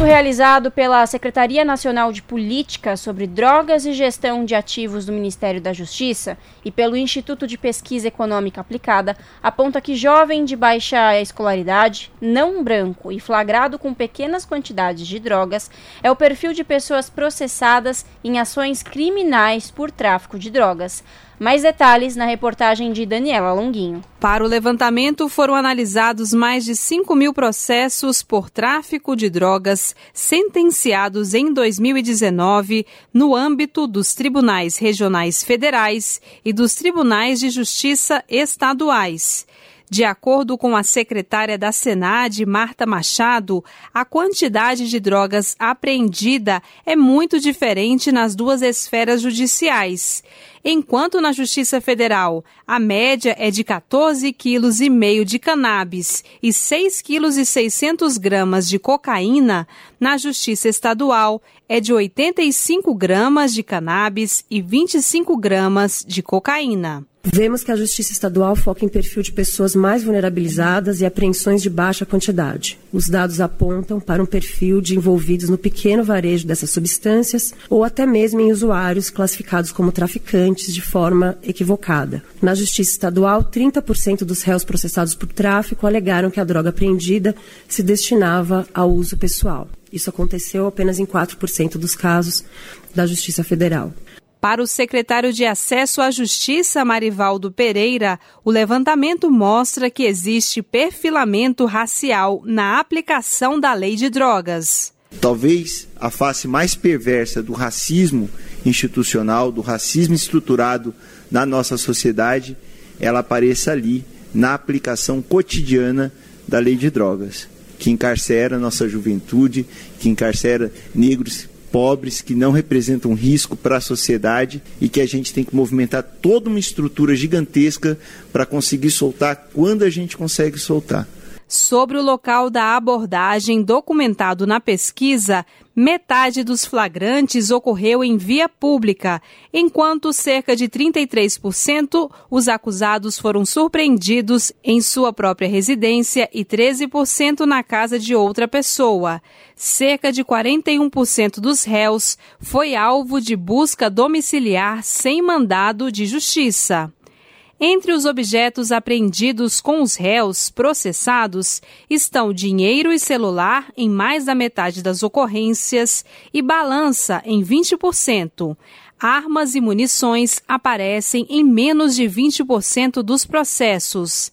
Estudo realizado pela Secretaria Nacional de Política sobre Drogas e Gestão de Ativos do Ministério da Justiça e pelo Instituto de Pesquisa Econômica Aplicada aponta que jovem de baixa escolaridade, não branco e flagrado com pequenas quantidades de drogas é o perfil de pessoas processadas em ações criminais por tráfico de drogas. Mais detalhes na reportagem de Daniela Longuinho. Para o levantamento, foram analisados mais de 5 mil processos por tráfico de drogas sentenciados em 2019 no âmbito dos tribunais regionais federais e dos tribunais de justiça estaduais. De acordo com a secretária da Senad, Marta Machado, a quantidade de drogas apreendida é muito diferente nas duas esferas judiciais. Enquanto na Justiça Federal a média é de 14,5 kg de cannabis e 6,6 kg gramas de cocaína, na Justiça Estadual é de 85 gramas de cannabis e 25 gramas de cocaína. Vemos que a Justiça Estadual foca em perfil de pessoas mais vulnerabilizadas e apreensões de baixa quantidade. Os dados apontam para um perfil de envolvidos no pequeno varejo dessas substâncias ou até mesmo em usuários classificados como traficantes de forma equivocada. Na Justiça Estadual, 30% dos réus processados por tráfico alegaram que a droga apreendida se destinava ao uso pessoal. Isso aconteceu apenas em 4% dos casos da Justiça Federal. Para o secretário de Acesso à Justiça, Marivaldo Pereira, o levantamento mostra que existe perfilamento racial na aplicação da lei de drogas. Talvez a face mais perversa do racismo institucional, do racismo estruturado na nossa sociedade, ela apareça ali na aplicação cotidiana da lei de drogas, que encarcera nossa juventude, que encarcera negros pobres que não representam risco para a sociedade e que a gente tem que movimentar toda uma estrutura gigantesca para conseguir soltar quando a gente consegue soltar. Sobre o local da abordagem documentado na pesquisa, metade dos flagrantes ocorreu em via pública, enquanto cerca de 33% os acusados foram surpreendidos em sua própria residência e 13% na casa de outra pessoa. Cerca de 41% dos réus foi alvo de busca domiciliar sem mandado de justiça. Entre os objetos apreendidos com os réus processados estão dinheiro e celular em mais da metade das ocorrências e balança em 20%. Armas e munições aparecem em menos de 20% dos processos.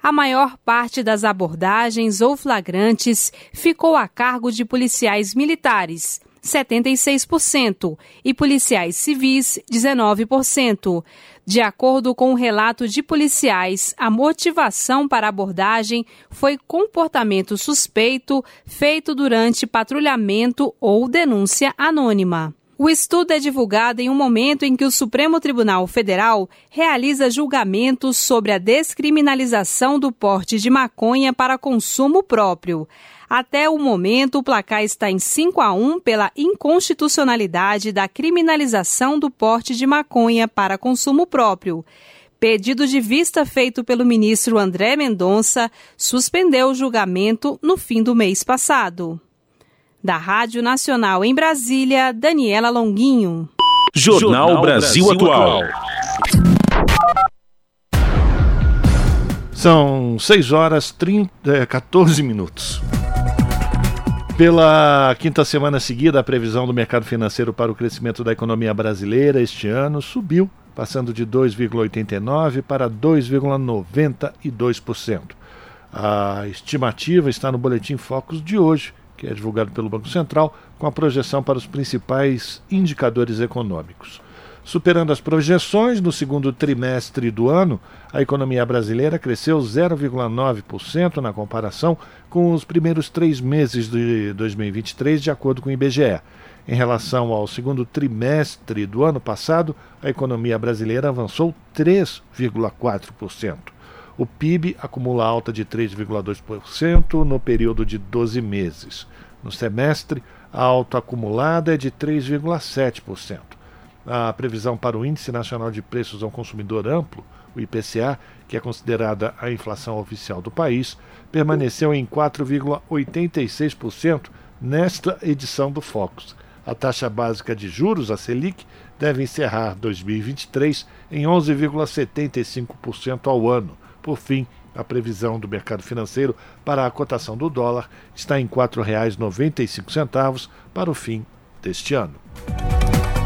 A maior parte das abordagens ou flagrantes ficou a cargo de policiais militares 76%, e policiais civis, 19%. De acordo com o um relato de policiais, a motivação para a abordagem foi comportamento suspeito feito durante patrulhamento ou denúncia anônima. O estudo é divulgado em um momento em que o Supremo Tribunal Federal realiza julgamentos sobre a descriminalização do porte de maconha para consumo próprio. Até o momento, o placar está em 5 a 1 pela inconstitucionalidade da criminalização do porte de maconha para consumo próprio. Pedido de vista feito pelo ministro André Mendonça suspendeu o julgamento no fim do mês passado. Da Rádio Nacional em Brasília, Daniela Longuinho. Jornal Brasil Atual. São 6 horas 30, 14 minutos. Pela quinta semana seguida, a previsão do mercado financeiro para o crescimento da economia brasileira este ano subiu, passando de 2,89% para 2,92%. A estimativa está no Boletim Focus de hoje, que é divulgado pelo Banco Central, com a projeção para os principais indicadores econômicos. Superando as projeções, no segundo trimestre do ano, a economia brasileira cresceu 0,9% na comparação com os primeiros três meses de 2023, de acordo com o IBGE. Em relação ao segundo trimestre do ano passado, a economia brasileira avançou 3,4%. O PIB acumula alta de 3,2% no período de 12 meses. No semestre, a alta acumulada é de 3,7%. A previsão para o Índice Nacional de Preços ao Consumidor Amplo, o IPCA, que é considerada a inflação oficial do país, permaneceu em 4,86% nesta edição do Focus. A taxa básica de juros, a Selic, deve encerrar 2023 em 11,75% ao ano. Por fim, a previsão do mercado financeiro para a cotação do dólar está em R$ 4,95 para o fim deste ano.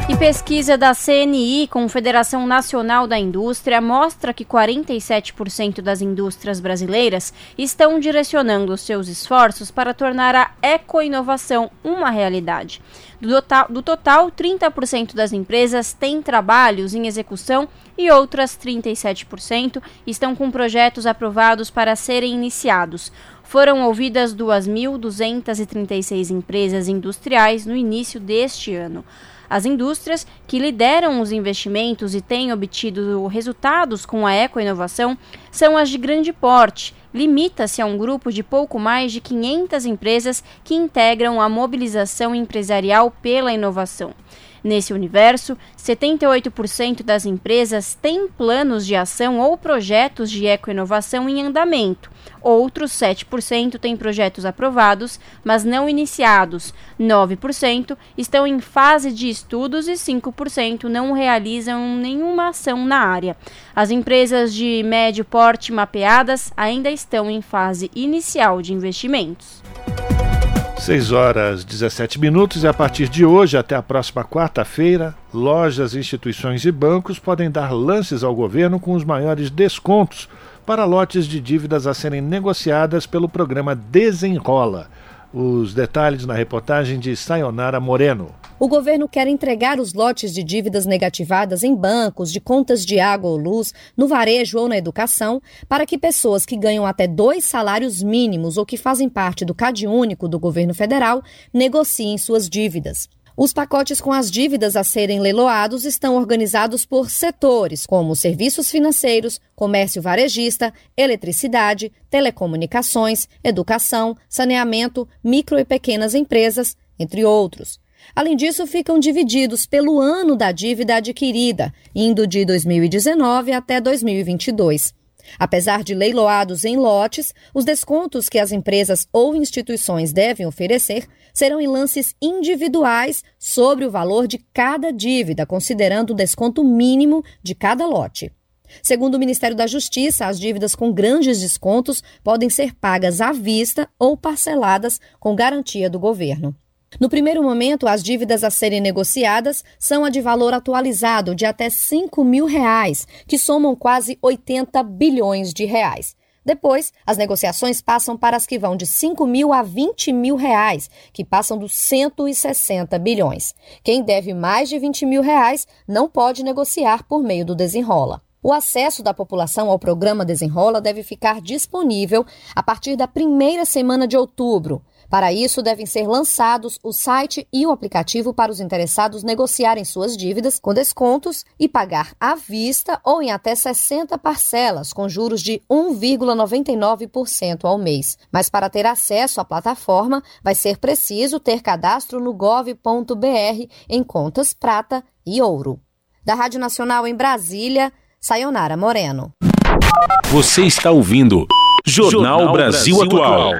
E pesquisa da CNI, Confederação Nacional da Indústria, mostra que 47% das indústrias brasileiras estão direcionando seus esforços para tornar a ecoinovação uma realidade. Do total, do total 30% das empresas têm trabalhos em execução e outras 37% estão com projetos aprovados para serem iniciados. Foram ouvidas 2.236 empresas industriais no início deste ano. As indústrias que lideram os investimentos e têm obtido resultados com a ecoinovação são as de grande porte. Limita-se a um grupo de pouco mais de 500 empresas que integram a mobilização empresarial pela inovação. Nesse universo, 78% das empresas têm planos de ação ou projetos de ecoinovação em andamento. Outros 7% têm projetos aprovados, mas não iniciados. 9% estão em fase de estudos e 5% não realizam nenhuma ação na área. As empresas de médio porte mapeadas ainda estão em fase inicial de investimentos. 6 horas 17 minutos e a partir de hoje até a próxima quarta-feira, lojas, instituições e bancos podem dar lances ao governo com os maiores descontos para lotes de dívidas a serem negociadas pelo programa Desenrola. Os detalhes na reportagem de Sayonara Moreno. O governo quer entregar os lotes de dívidas negativadas em bancos, de contas de água ou luz, no varejo ou na educação, para que pessoas que ganham até dois salários mínimos ou que fazem parte do CAD único do governo federal negociem suas dívidas. Os pacotes com as dívidas a serem leiloados estão organizados por setores, como serviços financeiros, comércio varejista, eletricidade, telecomunicações, educação, saneamento, micro e pequenas empresas, entre outros. Além disso, ficam divididos pelo ano da dívida adquirida, indo de 2019 até 2022. Apesar de leiloados em lotes, os descontos que as empresas ou instituições devem oferecer serão em lances individuais sobre o valor de cada dívida, considerando o desconto mínimo de cada lote. Segundo o Ministério da Justiça, as dívidas com grandes descontos podem ser pagas à vista ou parceladas com garantia do governo. No primeiro momento, as dívidas a serem negociadas são a de valor atualizado de até 5 mil reais, que somam quase 80 bilhões de reais. Depois, as negociações passam para as que vão de 5 mil a 20 mil reais, que passam dos 160 bilhões. Quem deve mais de 20 mil reais não pode negociar por meio do desenrola. O acesso da população ao programa Desenrola deve ficar disponível a partir da primeira semana de outubro. Para isso, devem ser lançados o site e o aplicativo para os interessados negociarem suas dívidas com descontos e pagar à vista ou em até 60 parcelas, com juros de 1,99% ao mês. Mas para ter acesso à plataforma, vai ser preciso ter cadastro no gov.br em contas prata e ouro. Da Rádio Nacional em Brasília, Sayonara Moreno. Você está ouvindo Jornal, Jornal Brasil, Brasil Atual.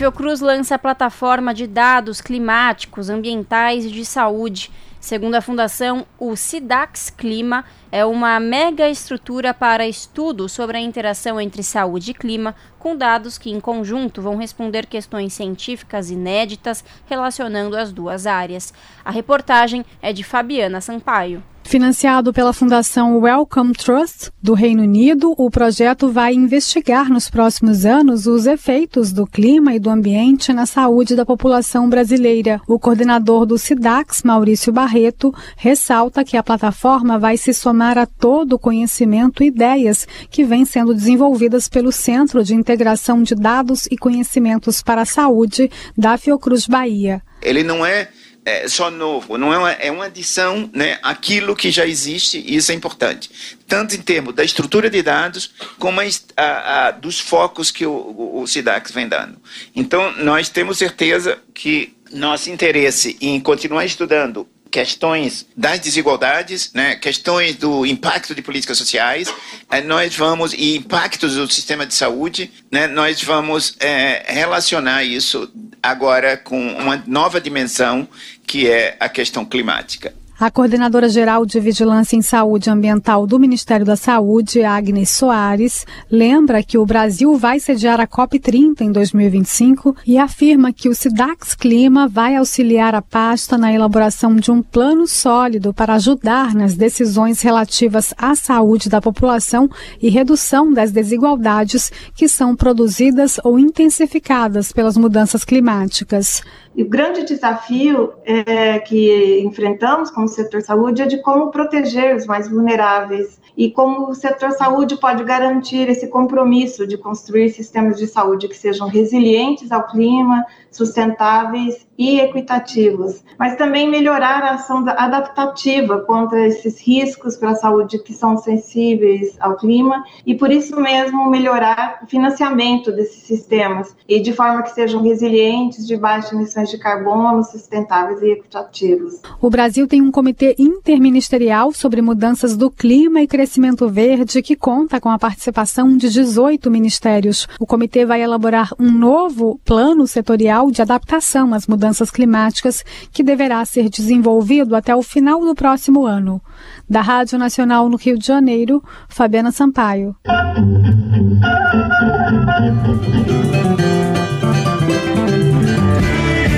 Fiocruz lança a plataforma de dados climáticos, ambientais e de saúde. Segundo a fundação, o SIDAX Clima é uma mega estrutura para estudo sobre a interação entre saúde e clima, com dados que, em conjunto, vão responder questões científicas inéditas relacionando as duas áreas. A reportagem é de Fabiana Sampaio. Financiado pela Fundação Wellcome Trust do Reino Unido, o projeto vai investigar nos próximos anos os efeitos do clima e do ambiente na saúde da população brasileira. O coordenador do SIDAX, Maurício Barreto, ressalta que a plataforma vai se somar a todo o conhecimento e ideias que vêm sendo desenvolvidas pelo Centro de Integração de Dados e Conhecimentos para a Saúde da Fiocruz Bahia. Ele não é é, só novo, não é uma, é uma adição né, àquilo que já existe e isso é importante. Tanto em termos da estrutura de dados, como a, a, a, dos focos que o, o, o SIDAX vem dando. Então, nós temos certeza que nosso interesse em continuar estudando questões das desigualdades, né, questões do impacto de políticas sociais, eh, nós vamos e impactos do sistema de saúde, né, nós vamos é, relacionar isso agora com uma nova dimensão que é a questão climática. A coordenadora geral de Vigilância em Saúde Ambiental do Ministério da Saúde, Agnes Soares, lembra que o Brasil vai sediar a COP30 em 2025 e afirma que o SIDAX Clima vai auxiliar a pasta na elaboração de um plano sólido para ajudar nas decisões relativas à saúde da população e redução das desigualdades que são produzidas ou intensificadas pelas mudanças climáticas. E o grande desafio é, que enfrentamos como setor saúde é de como proteger os mais vulneráveis e como o setor saúde pode garantir esse compromisso de construir sistemas de saúde que sejam resilientes ao clima, sustentáveis e equitativos, mas também melhorar a ação adaptativa contra esses riscos para a saúde que são sensíveis ao clima e por isso mesmo melhorar o financiamento desses sistemas e de forma que sejam resilientes, de baixas emissões de carbono, sustentáveis e equitativos. O Brasil tem um comitê interministerial sobre mudanças do clima e crescimento verde que conta com a participação de 18 ministérios. O comitê vai elaborar um novo plano setorial de adaptação às mudanças climáticas que deverá ser desenvolvido até o final do próximo ano. Da Rádio Nacional no Rio de Janeiro, Fabiana Sampaio.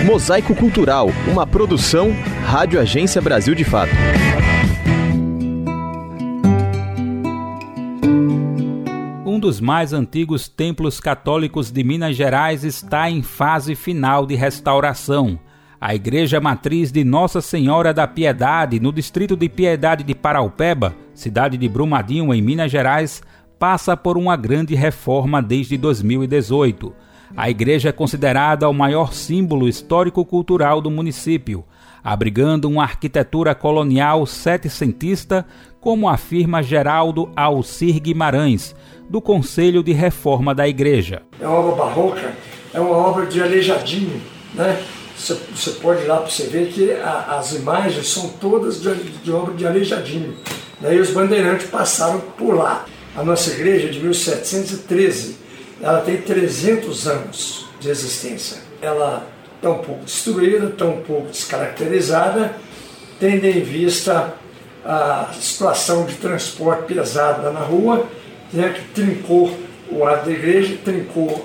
Mosaico Cultural, uma produção Rádio Agência Brasil de Fato. Dos mais antigos templos católicos de Minas Gerais está em fase final de restauração. A Igreja Matriz de Nossa Senhora da Piedade, no distrito de Piedade de Paraupeba, cidade de Brumadinho, em Minas Gerais, passa por uma grande reforma desde 2018. A igreja é considerada o maior símbolo histórico-cultural do município, abrigando uma arquitetura colonial setecentista, como afirma Geraldo Alcir Guimarães, do Conselho de Reforma da Igreja. É uma obra barroca, é uma obra de aleijadinho, né? Você, pode ir lá para você ver que a, as imagens são todas de, de obra de aleijadinho. Daí os bandeirantes passaram por lá. A nossa igreja é de 1713, ela tem 300 anos de existência. Ela um pouco destruída, um pouco descaracterizada, tendo em vista a situação de transporte pesado lá na rua né, que trincou o ar da igreja, trincou.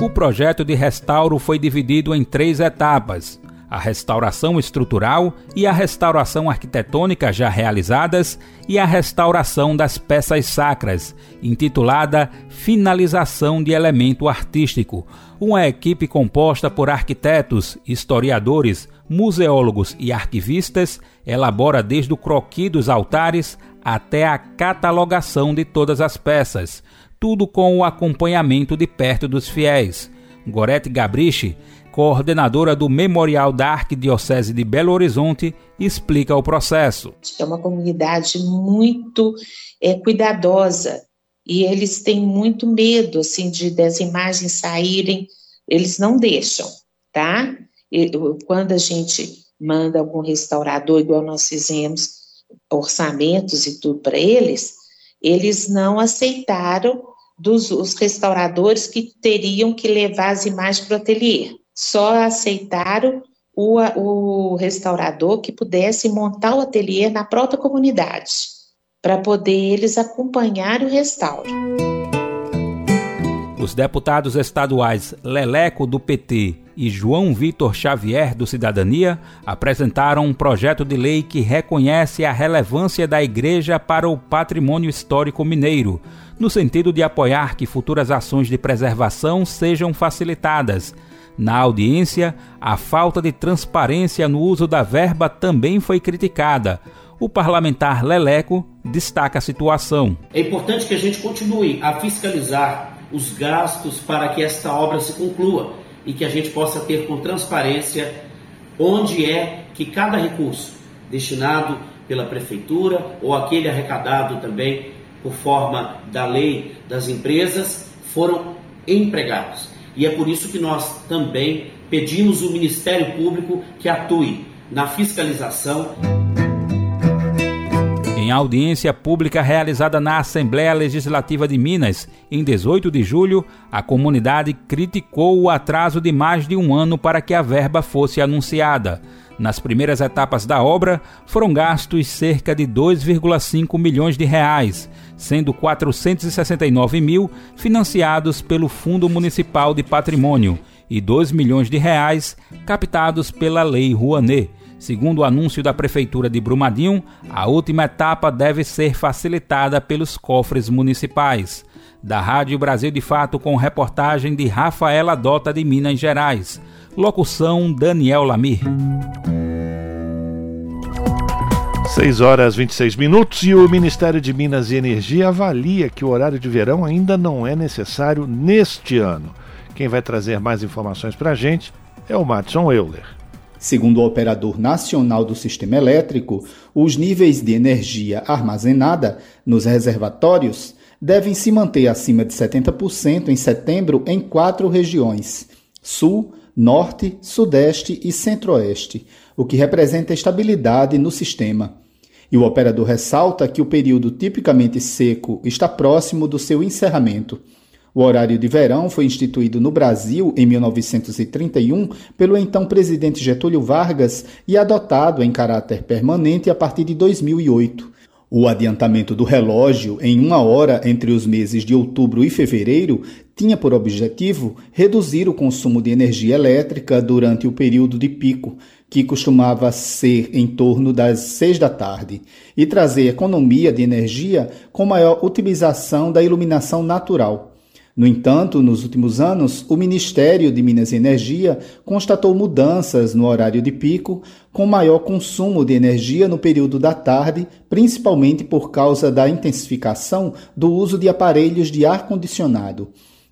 O projeto de restauro foi dividido em três etapas. A restauração estrutural e a restauração arquitetônica já realizadas e a restauração das peças sacras, intitulada Finalização de Elemento Artístico. Uma equipe composta por arquitetos, historiadores, museólogos e arquivistas elabora desde o croqui dos altares até a catalogação de todas as peças, tudo com o acompanhamento de perto dos fiéis. Gorete Gabriche coordenadora do Memorial da Arquidiocese de Belo Horizonte, explica o processo. É uma comunidade muito é, cuidadosa e eles têm muito medo assim de das imagens saírem, eles não deixam, tá? Quando a gente manda algum restaurador, igual nós fizemos orçamentos e tudo para eles, eles não aceitaram dos os restauradores que teriam que levar as imagens para o ateliê só aceitaram o, o restaurador que pudesse montar o ateliê na própria comunidade, para poder eles acompanhar o restauro. Os deputados estaduais Leleco do PT e João Vitor Xavier do Cidadania apresentaram um projeto de lei que reconhece a relevância da igreja para o patrimônio histórico mineiro, no sentido de apoiar que futuras ações de preservação sejam facilitadas na audiência, a falta de transparência no uso da verba também foi criticada. O parlamentar Leleco destaca a situação. É importante que a gente continue a fiscalizar os gastos para que esta obra se conclua e que a gente possa ter com transparência onde é que cada recurso destinado pela prefeitura ou aquele arrecadado também por forma da lei das empresas foram empregados. E é por isso que nós também pedimos o Ministério Público que atue na fiscalização. Em audiência pública realizada na Assembleia Legislativa de Minas, em 18 de julho, a comunidade criticou o atraso de mais de um ano para que a verba fosse anunciada. Nas primeiras etapas da obra, foram gastos cerca de 2,5 milhões de reais, sendo 469 mil financiados pelo Fundo Municipal de Patrimônio e 2 milhões de reais captados pela Lei Rouanet. Segundo o anúncio da Prefeitura de Brumadinho, a última etapa deve ser facilitada pelos cofres municipais. Da Rádio Brasil de Fato, com reportagem de Rafaela Dota de Minas Gerais. Locução Daniel Lamir. 6 horas 26 minutos e o Ministério de Minas e Energia avalia que o horário de verão ainda não é necessário neste ano. Quem vai trazer mais informações para a gente é o Matson Euler. Segundo o operador nacional do sistema elétrico, os níveis de energia armazenada nos reservatórios devem se manter acima de 70% em setembro em quatro regiões: Sul, Norte, Sudeste e Centro-Oeste, o que representa estabilidade no sistema. E o operador ressalta que o período tipicamente seco está próximo do seu encerramento. O horário de verão foi instituído no Brasil em 1931 pelo então presidente Getúlio Vargas e adotado em caráter permanente a partir de 2008. O adiantamento do relógio em uma hora entre os meses de outubro e fevereiro tinha por objetivo reduzir o consumo de energia elétrica durante o período de pico, que costumava ser em torno das seis da tarde, e trazer economia de energia com maior utilização da iluminação natural. No entanto, nos últimos anos, o Ministério de Minas e Energia constatou mudanças no horário de pico, com maior consumo de energia no período da tarde, principalmente por causa da intensificação do uso de aparelhos de ar-condicionado.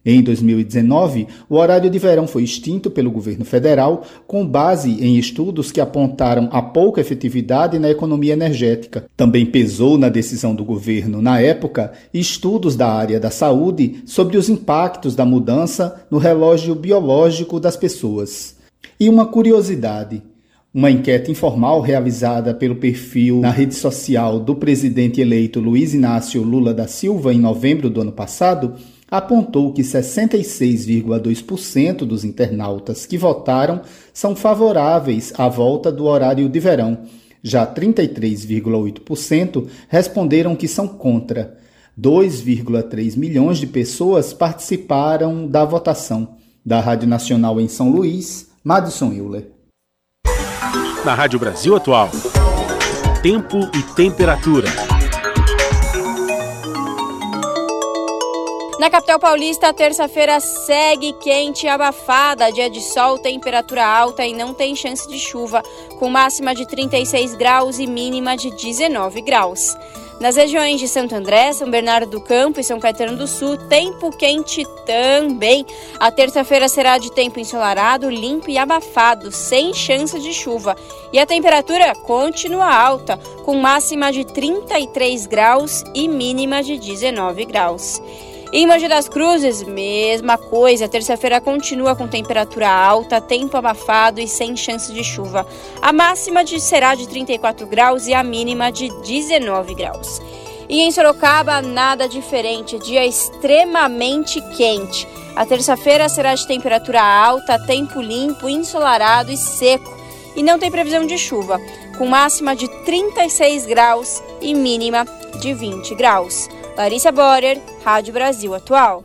Em 2019, o horário de verão foi extinto pelo governo federal, com base em estudos que apontaram a pouca efetividade na economia energética. Também pesou na decisão do governo, na época, estudos da área da saúde sobre os impactos da mudança no relógio biológico das pessoas. E uma curiosidade: uma enquete informal realizada pelo perfil na rede social do presidente eleito Luiz Inácio Lula da Silva em novembro do ano passado apontou que 66,2% dos internautas que votaram são favoráveis à volta do horário de verão. Já 33,8% responderam que são contra. 2,3 milhões de pessoas participaram da votação. Da Rádio Nacional em São Luís, Madison Euler. Na Rádio Brasil Atual. Tempo e temperatura. Na capital paulista, a terça-feira segue quente e abafada. Dia de sol, temperatura alta e não tem chance de chuva, com máxima de 36 graus e mínima de 19 graus. Nas regiões de Santo André, São Bernardo do Campo e São Caetano do Sul, tempo quente também. A terça-feira será de tempo ensolarado, limpo e abafado, sem chance de chuva. E a temperatura continua alta, com máxima de 33 graus e mínima de 19 graus. Em Mogi das Cruzes, mesma coisa. Terça-feira continua com temperatura alta, tempo abafado e sem chance de chuva. A máxima de, será de 34 graus e a mínima de 19 graus. E em Sorocaba, nada diferente, dia extremamente quente. A terça-feira será de temperatura alta, tempo limpo, ensolarado e seco. E não tem previsão de chuva, com máxima de 36 graus e mínima de 20 graus. Larissa Borer, Rádio Brasil Atual.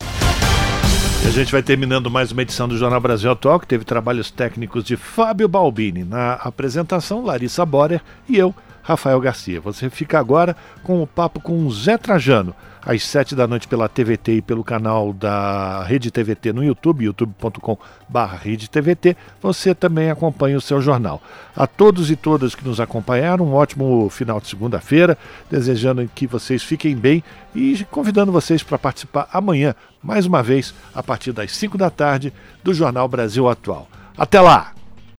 A gente vai terminando mais uma edição do Jornal Brasil Atual, que teve trabalhos técnicos de Fábio Balbini. Na apresentação, Larissa Borer e eu, Rafael Garcia. Você fica agora com o papo com Zé Trajano às sete da noite pela TVT e pelo canal da Rede TVT no YouTube, youtube.com.br RedeTVT, você também acompanha o seu jornal. A todos e todas que nos acompanharam, um ótimo final de segunda-feira, desejando que vocês fiquem bem e convidando vocês para participar amanhã, mais uma vez, a partir das 5 da tarde, do Jornal Brasil Atual. Até lá!